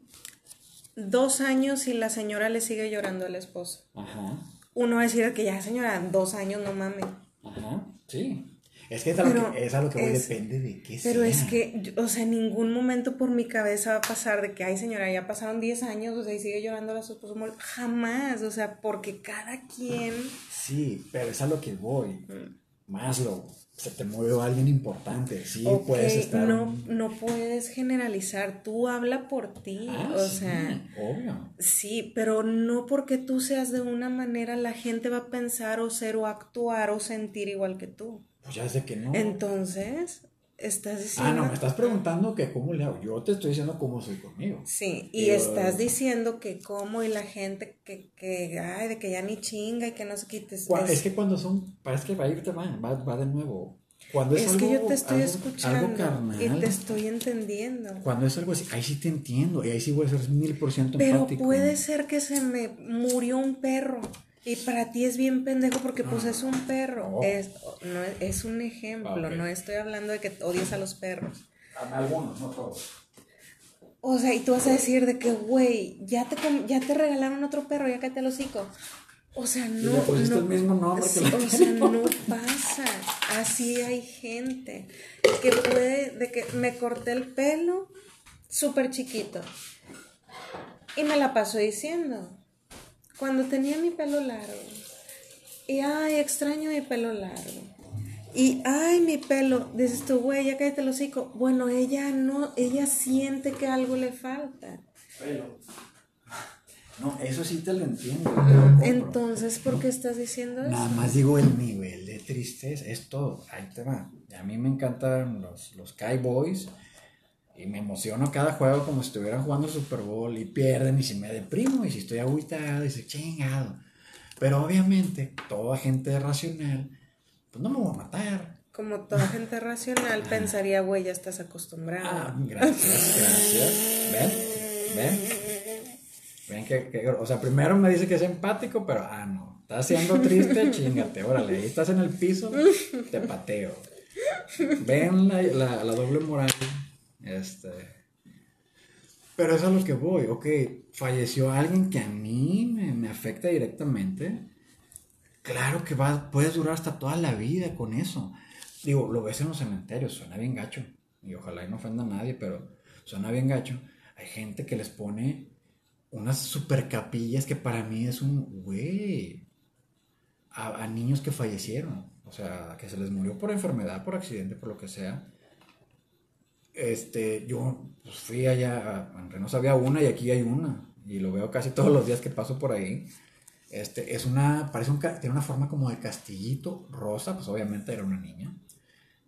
Dos años y la señora le sigue llorando al esposo. ajá, Uno va a decir que ya, señora, dos años, no mames. ajá, sí. Es que es a lo Pero que, es a lo que voy, es- depende de qué Pero sea. es que, o sea, en ningún momento por mi cabeza va a pasar de que, ay, señora, ya pasaron 10 años, o sea, y sigue llorando a su esposo. Jamás, o sea, porque cada quien. Sí, pero es a lo que voy. Mm. Más lo, se te murió alguien importante, sí, Ok, puedes estar... no, no puedes generalizar, tú habla por ti, Ah, o sí, sea. obvio. Sí, pero no porque tú seas de una manera, la gente va a pensar o ser o actuar o sentir igual que tú. Pues ya sé que no. Entonces, estás diciendo... Ah, no, me estás preguntando que cómo le hago. Yo te estoy diciendo cómo soy conmigo. Sí, y estás diciendo que como y la gente que, que, ay, de que ya ni chinga y que no se quites. Cua- Es que cuando son, parece que va a irte, va, va, va de nuevo. Cuando es, es algo, que yo te estoy algo- escuchando algo carnal, y te estoy entendiendo. Cuando es algo así, ahí sí te entiendo. Y ahí sí voy a ser mil por ciento Pero empático. puede ser que se me murió un perro y para ti es bien pendejo porque pues es un perro. No. Es, no, es- es un ejemplo, Ah, no estoy hablando de que odies a los perros. Algunos, no todos. O sea, y tú vas a decir de que, güey, ya te, ya te regalaron otro perro, ya cállate el hocico. O sea, no. pusiste no el mismo nombre que O sea, no pasa. Así hay gente que puede, de que me corté el pelo súper chiquito. Y me la paso diciendo. Cuando tenía mi pelo largo. Y ay, extraño mi pelo largo. Y ay, mi pelo. Dices tú, güey, ya cállate el hocico. Bueno, ella no, ella siente que algo le falta. Pelo. [laughs] No, eso sí te lo entiendo. lo. Entonces, ¿por qué estás diciendo eso? Nada más digo el nivel de tristeza, es todo, ahí te va. A mí me encantan los, los Cowboys y me emociono cada juego como si estuvieran jugando el Super Bowl y pierden y si me deprimo y si estoy agüitado y si chingado. Pero obviamente, toda gente racional, pues no me voy a matar. Como toda gente racional pensaría, güey, ya estás acostumbrado. Ah, gracias, gracias. ¿Ven? ¿Ven? Ven que, que- o sea, primero me dice que es empático, pero ah, no. Estás siendo triste, [laughs] chingate, órale. Ahí estás en el piso, te pateo. [laughs] Ven la, la, la doble moral. Este. Pero es a lo que voy. Ok, falleció alguien que a mí me, me afecta directamente. Claro que va, puedes durar hasta toda la vida con eso. Digo, lo ves en los cementerios, suena bien gacho. Y ojalá y no ofenda a nadie, pero suena bien gacho. Hay gente que les pone unas super capillas que para mí es un güey. A, a niños que fallecieron. O sea, que se les murió por enfermedad, por accidente, por lo que sea. Este, yo pues, fui allá, a- en Reynosa había una y aquí hay una. Y lo veo casi todos los días que paso por ahí. Este, es una, parece un, tiene una forma como de castillito rosa, pues obviamente era una niña.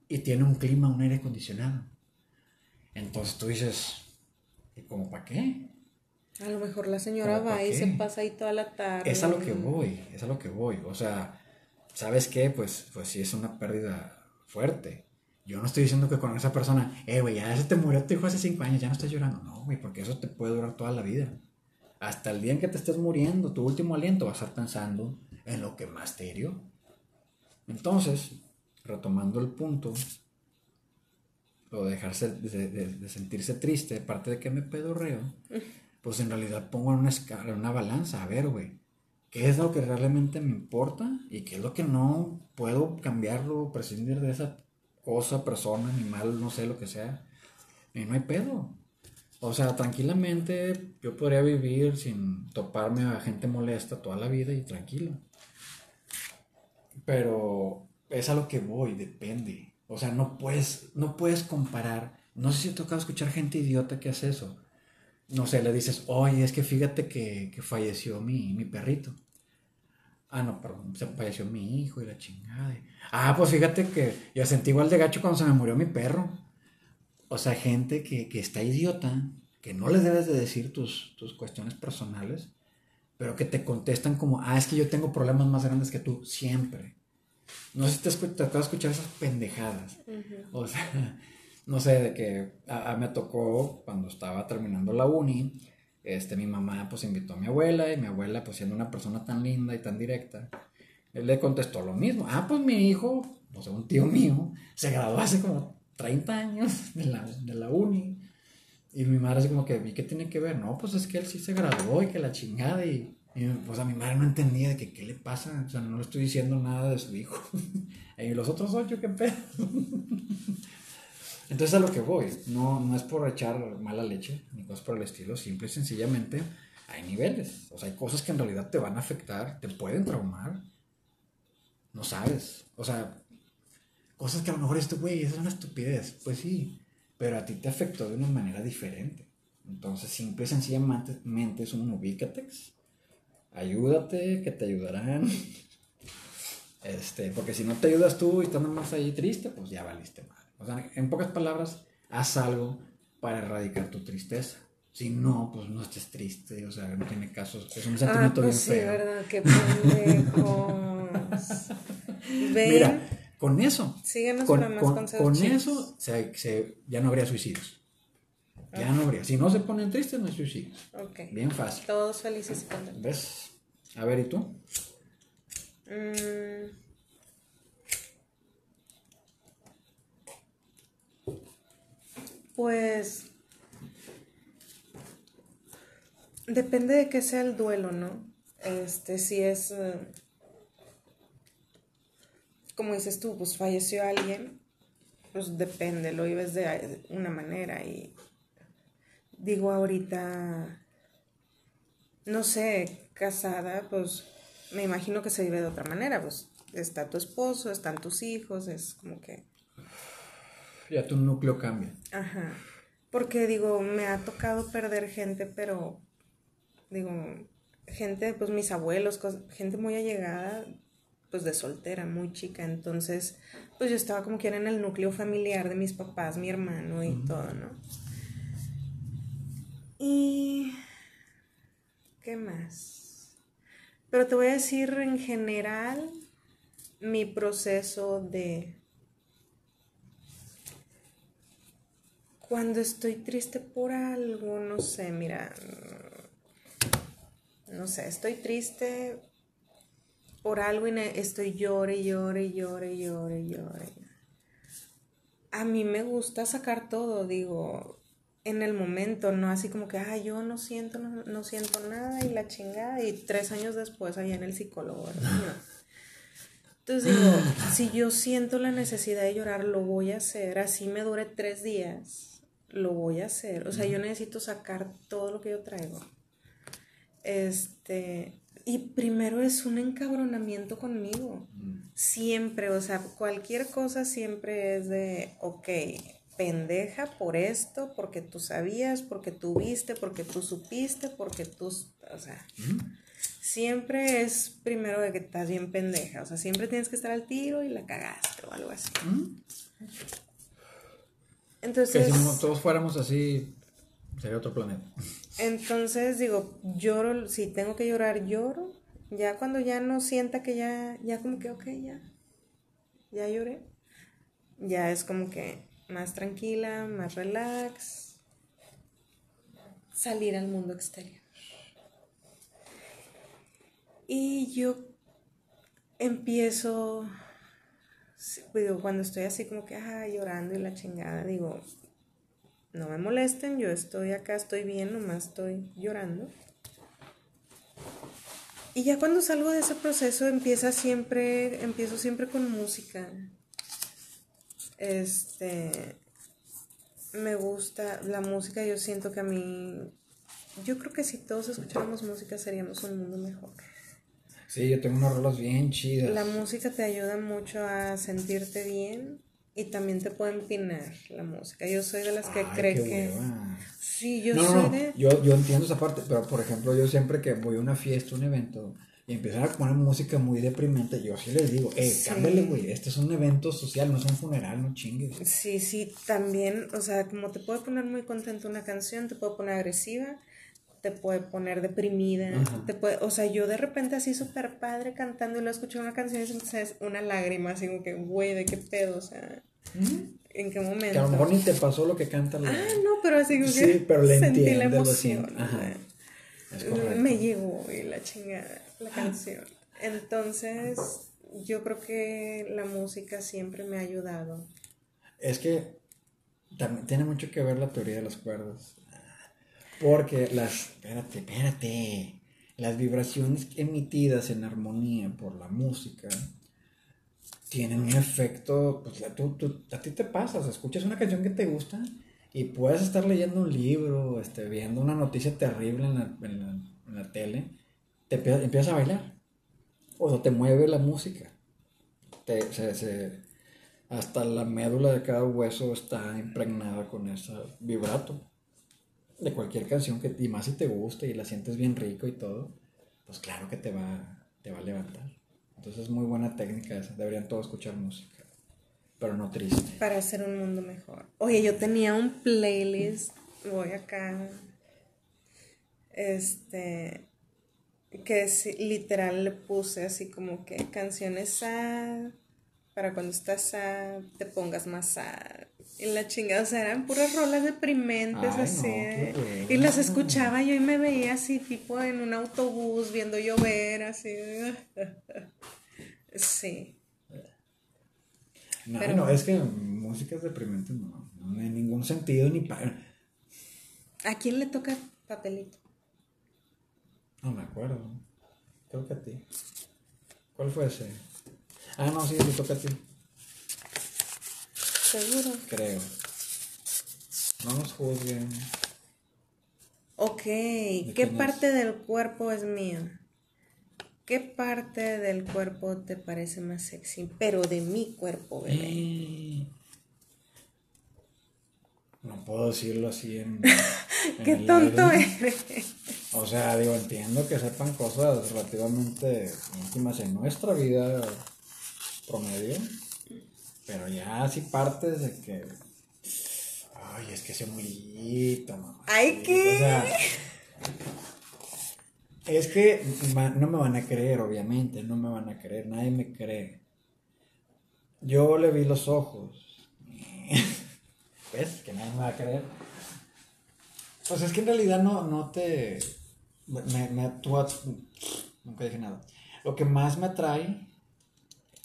Y tiene un clima, un aire acondicionado. Entonces tú dices, ¿y como para qué? A lo mejor la señora va y se pasa ahí toda la tarde. Es a lo que voy, es a lo que voy. O sea, ¿sabes qué? Pues, pues sí es una pérdida fuerte. Yo no estoy diciendo que con esa persona, eh, güey, ya se te murió tu hijo hace cinco años, ya no estás llorando. No, güey, porque eso te puede durar toda la vida. Hasta el día en que te estés muriendo, tu último aliento, vas a estar pensando en lo que más te hirió. Entonces, retomando el punto, o dejarse de, sentirse triste, aparte de que me pedorreo, [laughs] pues en realidad pongo en una escala, en una balanza, a ver, güey, ¿qué es lo que realmente me importa? Y qué es lo que no puedo cambiarlo, prescindir de esa cosa, persona, animal, no sé lo que sea. Y no hay pedo. O sea, tranquilamente yo podría vivir sin toparme a gente molesta toda la vida y tranquilo. Pero es a lo que voy, depende. O sea, no puedes, no puedes comparar. No sé si te tocado escuchar gente idiota que hace eso. No sé, le dices, oye, es que fíjate que, falleció mi, mi, perrito. Ah, no, perdón, se falleció mi hijo y la chingada. Ah, pues fíjate que yo sentí igual de gacho cuando se me murió mi perro. O sea, gente que, que está idiota, que no les debes de decir tus, tus cuestiones personales, pero que te contestan como, ah, es que yo tengo problemas más grandes que tú, siempre. No sé si te, te acabo de escuchar esas pendejadas. O sea, [laughs] no sé, de que a, me tocó cuando estaba terminando la uni, este, mi mamá pues invitó a mi abuela y mi abuela pues siendo una persona tan linda y tan directa, él le contestó lo mismo. Ah, pues mi hijo, o sea, un tío mío, se graduó hace como 30 años de la, de la uni. Y mi madre así como que, ¿y qué tiene que ver? No, pues es que él sí se graduó y que la chingada y y pues a mi madre no entendía de que qué le pasa, o sea, no le estoy diciendo nada de su hijo. [laughs] y los otros ocho, qué pedo. Entonces a lo que voy, no, no es por echar mala leche, ni cosas por el estilo, simple y sencillamente hay niveles. O sea, hay cosas que en realidad te van a afectar, te pueden traumar. No sabes. O sea, cosas que a lo mejor esto, güey, es una estupidez. Pues sí, pero a ti te afectó de una manera diferente. Entonces, simple y sencillamente es un ubícatex ayúdate, que te ayudarán. [laughs] Este, porque si no te ayudas tú y estás más ahí triste, pues ya valiste mal. O sea, en pocas palabras, haz algo para erradicar tu tristeza. Si no, pues no estés triste, o sea, no tiene caso. Es un sentimiento ah, pues sí, verdad, qué pendejos. [laughs] Mira, con eso. Síguenos con, con, con eso se, ya no habría suicidios. Ya no habría. Si no se ponen tristes, no hay suicidios. Ok. Bien fácil. Todos felices y contentos. ¿Ves? A ver, ¿y tú? Mm. Pues depende de qué sea el duelo, ¿no? Este, si es, eh, como dices tú, pues falleció alguien, pues depende, lo vives de una manera y digo ahorita, no sé, casada, pues me imagino que se vive de otra manera, pues está tu esposo, están tus hijos, es como que... Ya tu núcleo cambia. Ajá. Porque digo, me ha tocado perder gente, pero digo, gente, pues mis abuelos, gente muy allegada, pues de soltera, muy chica, entonces, pues yo estaba como que en el núcleo familiar de mis papás, mi hermano y todo, ¿no? Y... ¿Qué más? Pero te voy a decir en general mi proceso de... Cuando estoy triste por algo, no sé, mira, no sé, estoy triste por algo y estoy llore, llore, llore, llore, llore. A mí me gusta sacar todo, digo, en el momento, no así como que, ah, yo no siento, no, siento nada y la chingada y tres años después allá en el psicólogo. Entonces digo, [laughs] si yo siento la necesidad de llorar, lo voy a hacer, así me dure tres días, lo voy a hacer. O sea, yo necesito sacar todo lo que yo traigo. Este, y primero es un encabronamiento conmigo. Siempre, o sea, cualquier cosa siempre es de, ok, pendeja por esto, porque tú sabías, porque tú viste, porque tú supiste, porque tú, o sea, siempre es primero de que estás bien pendeja, o sea, siempre tienes que estar al tiro y la cagaste o algo así. Entonces... Que si todos fuéramos así, sería otro planeta. Entonces digo, lloro, si tengo que llorar, lloro. Ya cuando ya no sienta que ya, ya como que, ok, ya, ya lloré. Ya es como que más tranquila, más relax. Salir al mundo exterior. Y yo empiezo, digo, cuando estoy así como que, llorando y la chingada, digo, no me molesten, yo estoy acá, estoy bien, nomás estoy llorando. Y ya cuando salgo de ese proceso empieza siempre, empiezo siempre con música. Este, me gusta la música, yo siento que a mí, yo creo que si todos escucháramos música seríamos un mundo mejor. Sí, yo tengo unos rolos bien chidos. La música te ayuda mucho a sentirte bien y también te puede empinar la música. Yo soy de las que cree que... Sí, yo soy de... Yo, yo entiendo esa parte, pero por ejemplo, yo siempre que voy a una fiesta, un evento, y empiezan a poner música muy deprimente, yo sí les digo, eh, cámbiale, güey, este es un evento social, no es un funeral, no chingues. Sí, sí, también, o sea, como te puede poner muy contento una canción, te puede poner agresiva, te puede poner deprimida, te puede, o sea, yo de repente así súper padre cantando y lo escuché una canción y es una lágrima, así como que, güey, ¿de qué pedo? O sea, ¿En qué momento? Que a lo mejor ni te pasó lo que canta la... Ah, no, pero así que sí, pero le sentí la emoción. Me llegó y la chingada, la canción. Entonces, yo creo que la música siempre me ha ayudado. Es que también tiene mucho que ver la teoría de las cuerdas. Porque las... Espérate, espérate. Las vibraciones emitidas en armonía por la música tienen un efecto, pues tú, tú, a ti te pasa, escuchas una canción que te gusta y puedes estar leyendo un libro, este, viendo una noticia terrible en la, en la, tele, te empiezas, a bailar, o te mueve la música, te, se, hasta la médula de cada hueso está impregnada con ese vibrato de cualquier canción que, y más si te gusta y la sientes bien rico y todo, pues claro que te va, te va a levantar. Entonces es muy buena técnica esa. Deberían todos escuchar música. Pero no triste. Para hacer un mundo mejor. Oye, yo tenía un playlist. Voy acá. Este. Que es, literal le puse así como que canciones sad. Para cuando estás sad, te pongas más sad. Y la chingada, o sea, eran puras rolas deprimentes así. y las escuchaba yo y me veía así, tipo en un autobús, viendo llover, así. [laughs] sí. No, no, es que músicas deprimentes no, no hay ningún sentido ni para. ¿A quién le toca papelito? No me acuerdo. Creo que a ti. ¿Cuál fue ese? Ah, no, sí, le toca a ti. ¿Seguro? Creo. No nos juzguen. Ok, ¿qué parte del cuerpo es mía? ¿Qué parte del cuerpo te parece más sexy? Pero de mi cuerpo, bebé. No puedo decirlo así en. [laughs] Qué tonto eres. O sea, digo, entiendo que sepan cosas relativamente íntimas en nuestra vida promedio. Pero ya si partes de que. Ay, es que ese ombliguito, mamá. Ay, ¿qué? O sea, es que no me van a creer, obviamente, no me van a creer, nadie me cree. Yo le vi los ojos. [laughs] ¿Ves? Que nadie me va a creer. Pues es que en realidad no, no te. Me, me. Nunca dije nada. Lo que más me atrae.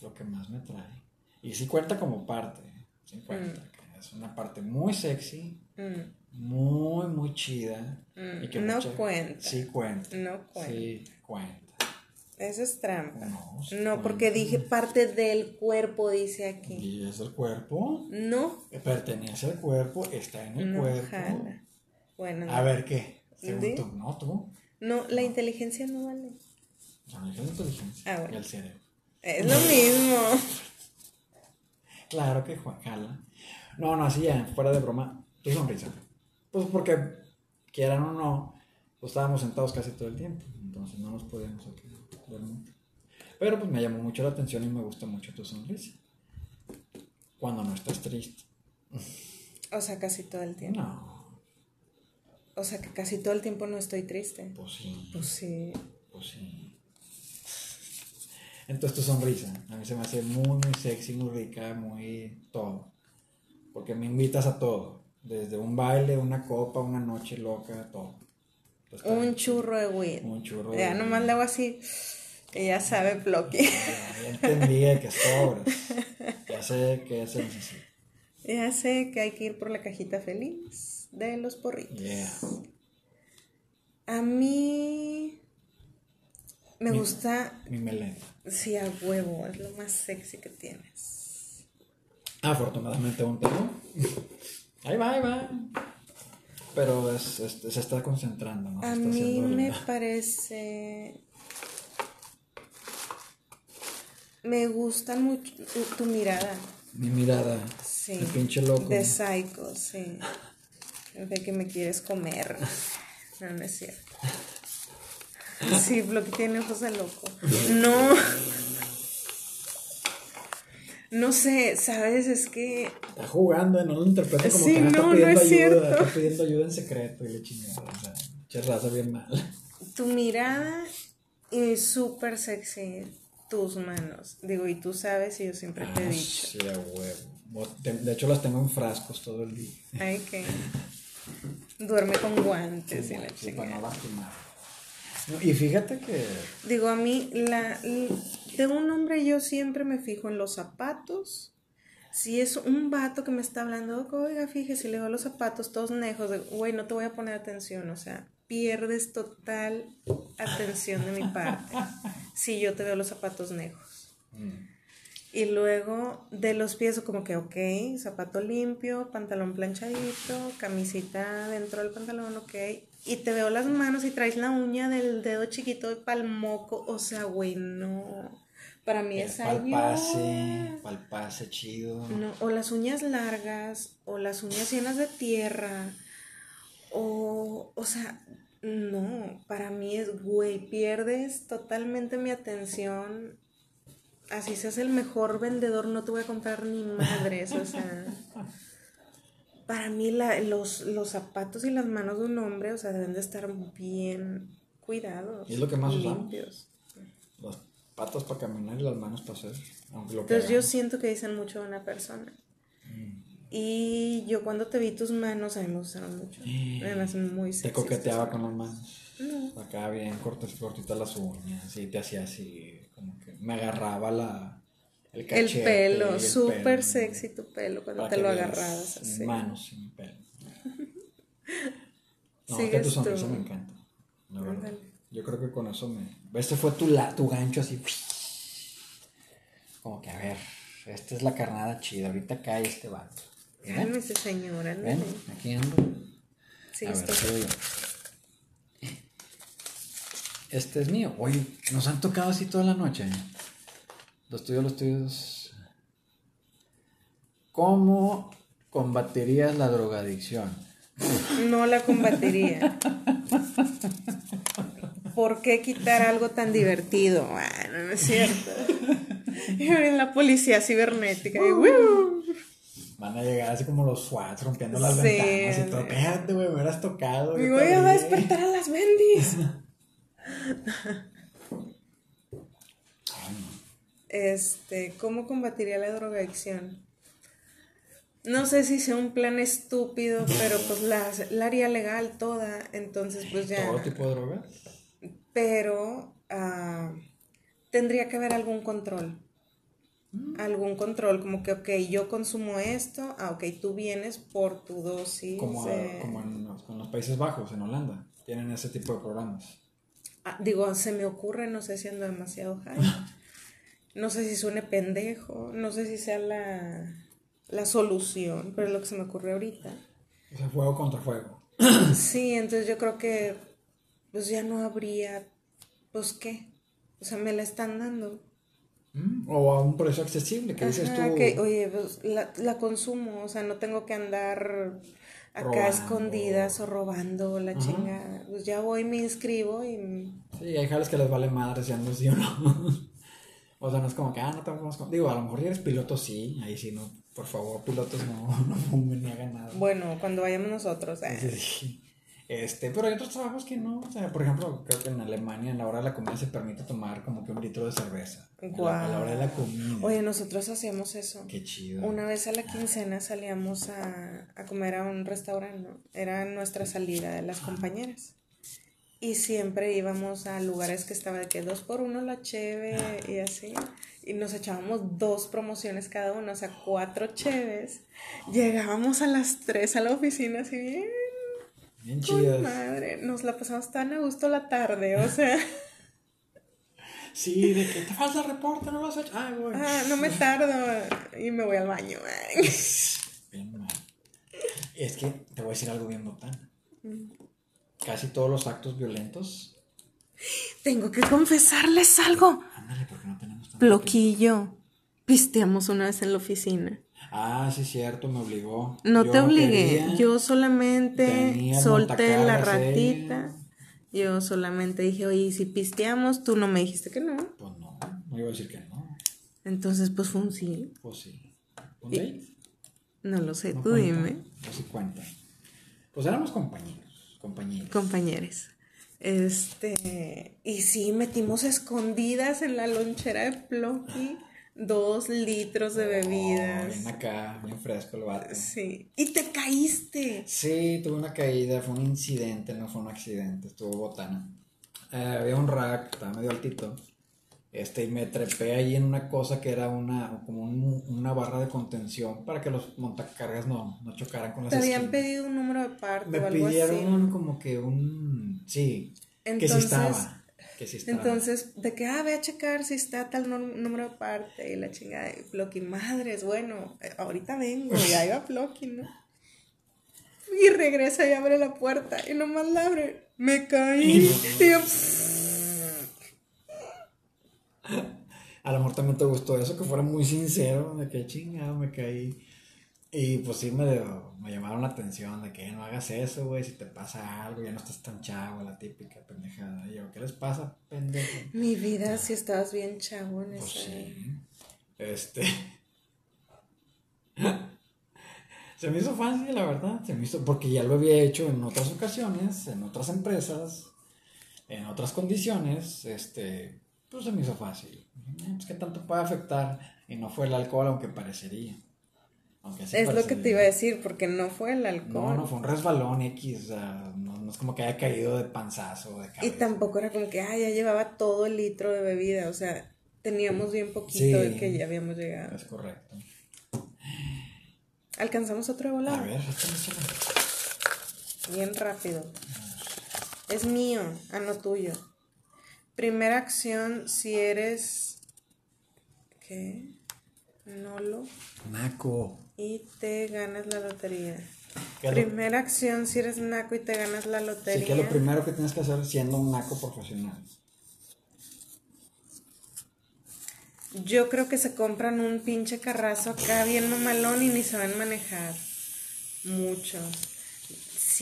Lo que más me atrae y sí cuenta como parte, sí cuenta. Mm. Es una parte muy sexy, mm. muy, muy chida. Mm. Y que no cuenta. Sí cuenta. No cuenta. Sí cuenta. Eso es trampa. No, no porque dije parte del cuerpo, dice aquí. ¿Y es el cuerpo? No. Pertenece al cuerpo, está en el cuerpo. Bueno. A ver qué. Tú, no, tú. No, la inteligencia no vale. La inteligencia. Ah, bueno. Y el cerebro. Es lo mismo. [laughs] Claro que jala. No, no, así ya, fuera de broma, tu sonrisa. Pues porque, quieran o no, pues estábamos sentados casi todo el tiempo. Entonces no nos podíamos aquí ver mucho. Pero pues me llamó mucho la atención y me gusta mucho tu sonrisa. Cuando no estás triste. O sea, casi todo el tiempo. No, O sea, que casi todo el tiempo no estoy triste. pues sí. Pues sí. Pues sí. Entonces tu sonrisa, a mí se me hace muy, muy sexy, muy rica, muy todo. Porque me invitas a todo. Desde un baile, una copa, una noche loca, todo. Entonces, Un churro de weed. Un churro de Ya weed. nomás le hago así. Ya sabe, Ploqui. Ya, ya entendí que sobras. Ya sé que se necesita. ya sé que hay que ir por la cajita feliz de los porritos. Yeah. A mí me Mi- gusta, Mi melena. sí, a huevo, es lo más sexy que tienes. Afortunadamente aún tengo. [laughs] Ahí va, ahí va. Pero es, es- se está concentrando, ¿no? A está mí me linda. parece... Me gusta mucho tu, tu mirada. Mi mirada. Sí. El pinche loco. De psycho, sí. De que me quieres comer. No, no es cierto. Sí, Bloque tiene ojos de loco. No. No sé, ¿sabes? Es que Está jugando, no lo interpreta como Sí, que ah, está no, no pidiendo es ayuda, cierto. está pidiendo ayuda en secreto y le chingada. O sea, raza bien mal. tu mirada es súper sexy. Tus manos. Digo, y tú sabes, y yo siempre te he Ah, dicho. sí, a huevo. De, hecho, las tengo en frascos todo el día. Ay, que. Duerme con guantes y la Sí, para no chingada. lastimar. Y fíjate que Digo, a mí, la, de un hombre yo siempre me fijo en los zapatos. Si es un vato que me está hablando, oiga, fíjese, le veo los zapatos todos nejos, de, güey, no te voy a poner atención, o sea, pierdes total atención de mi parte si yo te veo los zapatos nejos. Y luego de los pies, como que, ok, zapato limpio, pantalón planchadito, camisita dentro del pantalón, ok. Y te veo las manos y traes la uña del dedo chiquito de palmoco, o sea, güey, no. Para mí es palpase, palpase chido. No, o las uñas largas, o las uñas llenas de tierra, o, o sea, no, para mí es, güey, pierdes totalmente mi atención. Así seas el mejor vendedor, no te voy a comprar ni madres, o sea. [laughs] Para mí la- los, los zapatos y las manos de un hombre, o sea, deben de estar bien cuidados. Y es lo que más usamos. limpios. Las patas para caminar y las manos para hacer. Aunque lo que Entonces yo siento que dicen mucho de una persona. Y yo cuando te vi tus manos, a mí me gustaron mucho. Me hacen muy sexy. Te coqueteaba con las manos. No. Acá bien cortas, cortitas las uñas. Y te hacía así, como que me agarraba la, el cachete. pelo, el súper sexy tu pelo cuando te lo agarrabas mis así. Manos sin pelo. [laughs] No, Sigues que tu sonrisa tú. me encanta. la verdad. Ándale. Yo creo que con eso me. Este fue tu, la, tu gancho así. Como que, a ver, esta es la carnada chida. Ahorita cae este vato. Cálmese, señora. ven, aquí ando. Sí, a ver, estoy- yo. Este es mío. Oye, nos han tocado así toda la noche. Los tuyos, los tuyos. ¿Cómo combatirías la drogadicción? No la combatiría. ¿Por qué quitar algo tan divertido? Bueno, no es cierto. [laughs] La policía cibernética. ¡wiu! Van a llegar así como los SWAT rompiendo las Sí, ventanas y todo. Espérate, güey, me hubieras tocado. Y yo voy te a abrí". despertar a las bendis. [laughs] Este, ¿cómo combatiría la drogadicción? No sé si sea un plan estúpido, pero pues la, la haría legal toda, entonces pues ya. Todo tipo de drogas. Pero ah, tendría que haber algún control. Algún control, como que, ok, yo consumo esto, ah, ok, tú vienes por tu dosis. Como, como en, los, en los Países Bajos, en Holanda. Tienen ese tipo de programas. Ah, digo, se me ocurre, no sé si ando demasiado high. No sé si suene pendejo, no sé si sea la, la solución, pero es lo que se me ocurre ahorita. O sea, fuego contra fuego. [clears throat] Sí, entonces yo creo que pues ya no habría, pues qué, o sea, me la están dando. Mm, O a un precio accesible, que dices tú. que, oye, pues, la, la consumo, o sea, no tengo que andar acá Robando. escondidas o robando la Ajá. chingada. Pues ya voy, me inscribo y... Sí, hay jales que les vale madre si andas sí o no. [laughs] o sea, no es como que, ah, no te vamos con... Digo, a lo mejor eres piloto, sí. Ahí sí, no. Por favor, pilotos, no, [laughs] no fumen ni hagan nada. Bueno, cuando vayamos nosotros, eh. Sí, sí. Este, pero hay otros trabajos que no. O sea, por ejemplo, creo que en Alemania, en la hora de la comida, se permite tomar como que un litro de cerveza. A la- A la hora de la comida. Oye, nosotros hacíamos eso. Qué chido. Una vez a la quincena salíamos a, a comer a un restaurante, ¿no? Era nuestra salida de las compañeras. Y siempre íbamos a lugares que estaba de que dos por uno la cheve y así. Y nos echábamos dos promociones cada uno, o sea, cuatro cheves. Llegábamos a las tres a la oficina así bien. Bien chidas. madre, nos la pasamos tan a gusto la tarde, o sea, [laughs] Sí, de que te falta el reporte, no lo has hecho. Ah, güey. ah, no me tardo y me voy al baño. [laughs] Bien mal. Es que te voy a decir algo bien botana. Mm. Casi todos los actos violentos. Tengo que confesarles algo. Ándale, porque no tenemos tanto tiempo. Bloquillo. Pisteamos una vez en la oficina. Ah, sí, cierto, me obligó. No Yo te obligué. Yo solamente solté la eh. ratita. Yo solamente dije, oye, ¿y si pisteamos, tú no me dijiste que no. Pues no, no iba a decir que no. Entonces, pues fue un sí. Pues sí. ¿Un date? No lo sé, No tú cuenta, dime. No se cuenta. Pues éramos compañeros, compañeros. Compañeros. Este, y sí, metimos escondidas en la lonchera de Plocky dos litros de Oh, bebidas. bien acá, bien fresco el vato. Sí. Y te caíste. Sí, tuve una caída, fue un incidente, no fue un accidente, estuvo botana. Eh, había un rack, estaba medio altito. Este, y me trepé ahí en una cosa que era una, como un- una barra de contención para que los montacargas no, no chocaran con las Te habían esquinas. pedido un número de parte Me o algo pidieron así. como que un... Sí, que sí Entonces- estaba. Que sí estaba. Entonces, de que, ah, ve a checar si está tal nú- número de parte y la chingada. Y Floki, madres, bueno, eh, ahorita vengo. Y ahí va [laughs] Floki, ¿no? Y regresa y abre la puerta. Y nomás la abre. Me caí. Y yo, A lo mejor también te gustó eso, que fuera muy sincero, de que chingado me caí. Y pues sí me, me llamaron la atención de que no hagas eso, güey, si te pasa algo, ya no estás tan chavo, la típica pendejada. Y yo, ¿qué les pasa, pendejo? mi vida, si estabas bien chavo en Pues esa. sí. Este. [laughs] Se me hizo fácil, la verdad. Se me hizo, porque ya lo había hecho en otras ocasiones, en otras empresas, en otras condiciones. Este, pues se me hizo fácil. "Eh, Pues qué tanto puede afectar. Y no fue el alcohol, aunque parecería. Aunque sí Es lo que te iba a decir, porque no fue el alcohol. No, no, fue un resbalón X. No, no es como que haya caído de panzazo o de cabeza. Y tampoco era como que, ah, ya llevaba todo el litro de bebida. O sea, teníamos bien poquito Sí. de que ya habíamos llegado. Es correcto. Alcanzamos otro de A ver. Bien rápido. Es mío, a no tuyo. Primera acción si eres. ¿Qué? Nolo. Naco. Y te ganas la lotería. ¿Qué es lo- Primera acción si eres naco y te ganas la lotería. Sí, que es lo primero que tienes que hacer siendo un naco profesional. Yo creo que se compran un pinche carrazo acá bien mamalón y ni saben manejar. Mucho.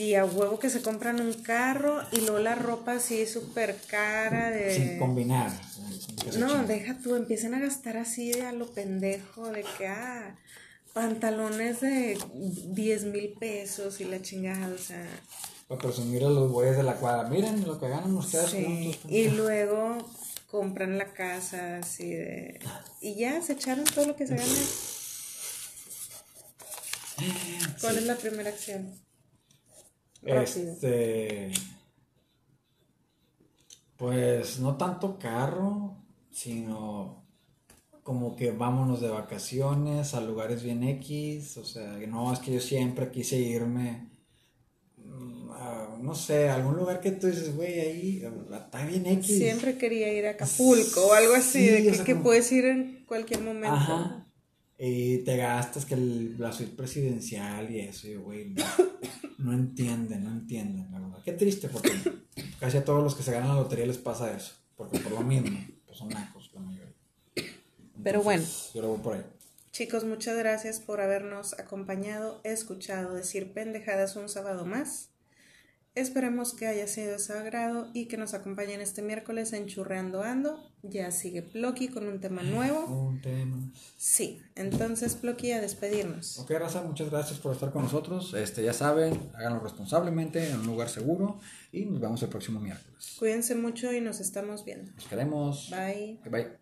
Sí, a huevo que se compran un carro y luego la ropa así súper cara de... Sin combinar. No, deja tú, empiezan a gastar así de a lo pendejo, de que, ah, pantalones de 10 mil pesos y la chingada, o sea, Para presumir a los güeyes de la cuadra. Miren lo que ganan ustedes sí. juntos. Y luego compran la casa así de... Y ya, se echaron todo lo que se gana. ¿Cuál es la primera acción? Rápido. Este. Pues no tanto carro, sino como que vámonos de vacaciones a lugares bien X. O sea, no, es que yo siempre quise irme. mm, a, no sé, a algún lugar que tú dices, güey, ahí está bien X. Siempre quería ir a Acapulco o algo así, Sí, de que, o sea, que como- puedes ir en cualquier momento. Ajá. Y te gastas que el, la suite presidencial y eso, y güey, no, no entienden, no entienden, la verdad. Qué triste, porque casi a todos los que se ganan la lotería les pasa eso, porque por lo mismo, pues son nacos la mayoría. Pero bueno. Yo lo voy por ahí. Chicos, muchas gracias por habernos acompañado, escuchado decir pendejadas un sábado más. Esperemos que haya sido de su agrado y que nos acompañen este miércoles en Churreando Ando. Ya sigue Ploqui con un tema nuevo. Un tema. Sí, entonces Ploqui a despedirnos. Ok, Raza, muchas gracias por estar con nosotros. Este, ya saben, háganlo responsablemente, en un lugar seguro. Y nos vemos el próximo miércoles. Cuídense mucho y nos estamos viendo. Nos queremos. Bye. bye.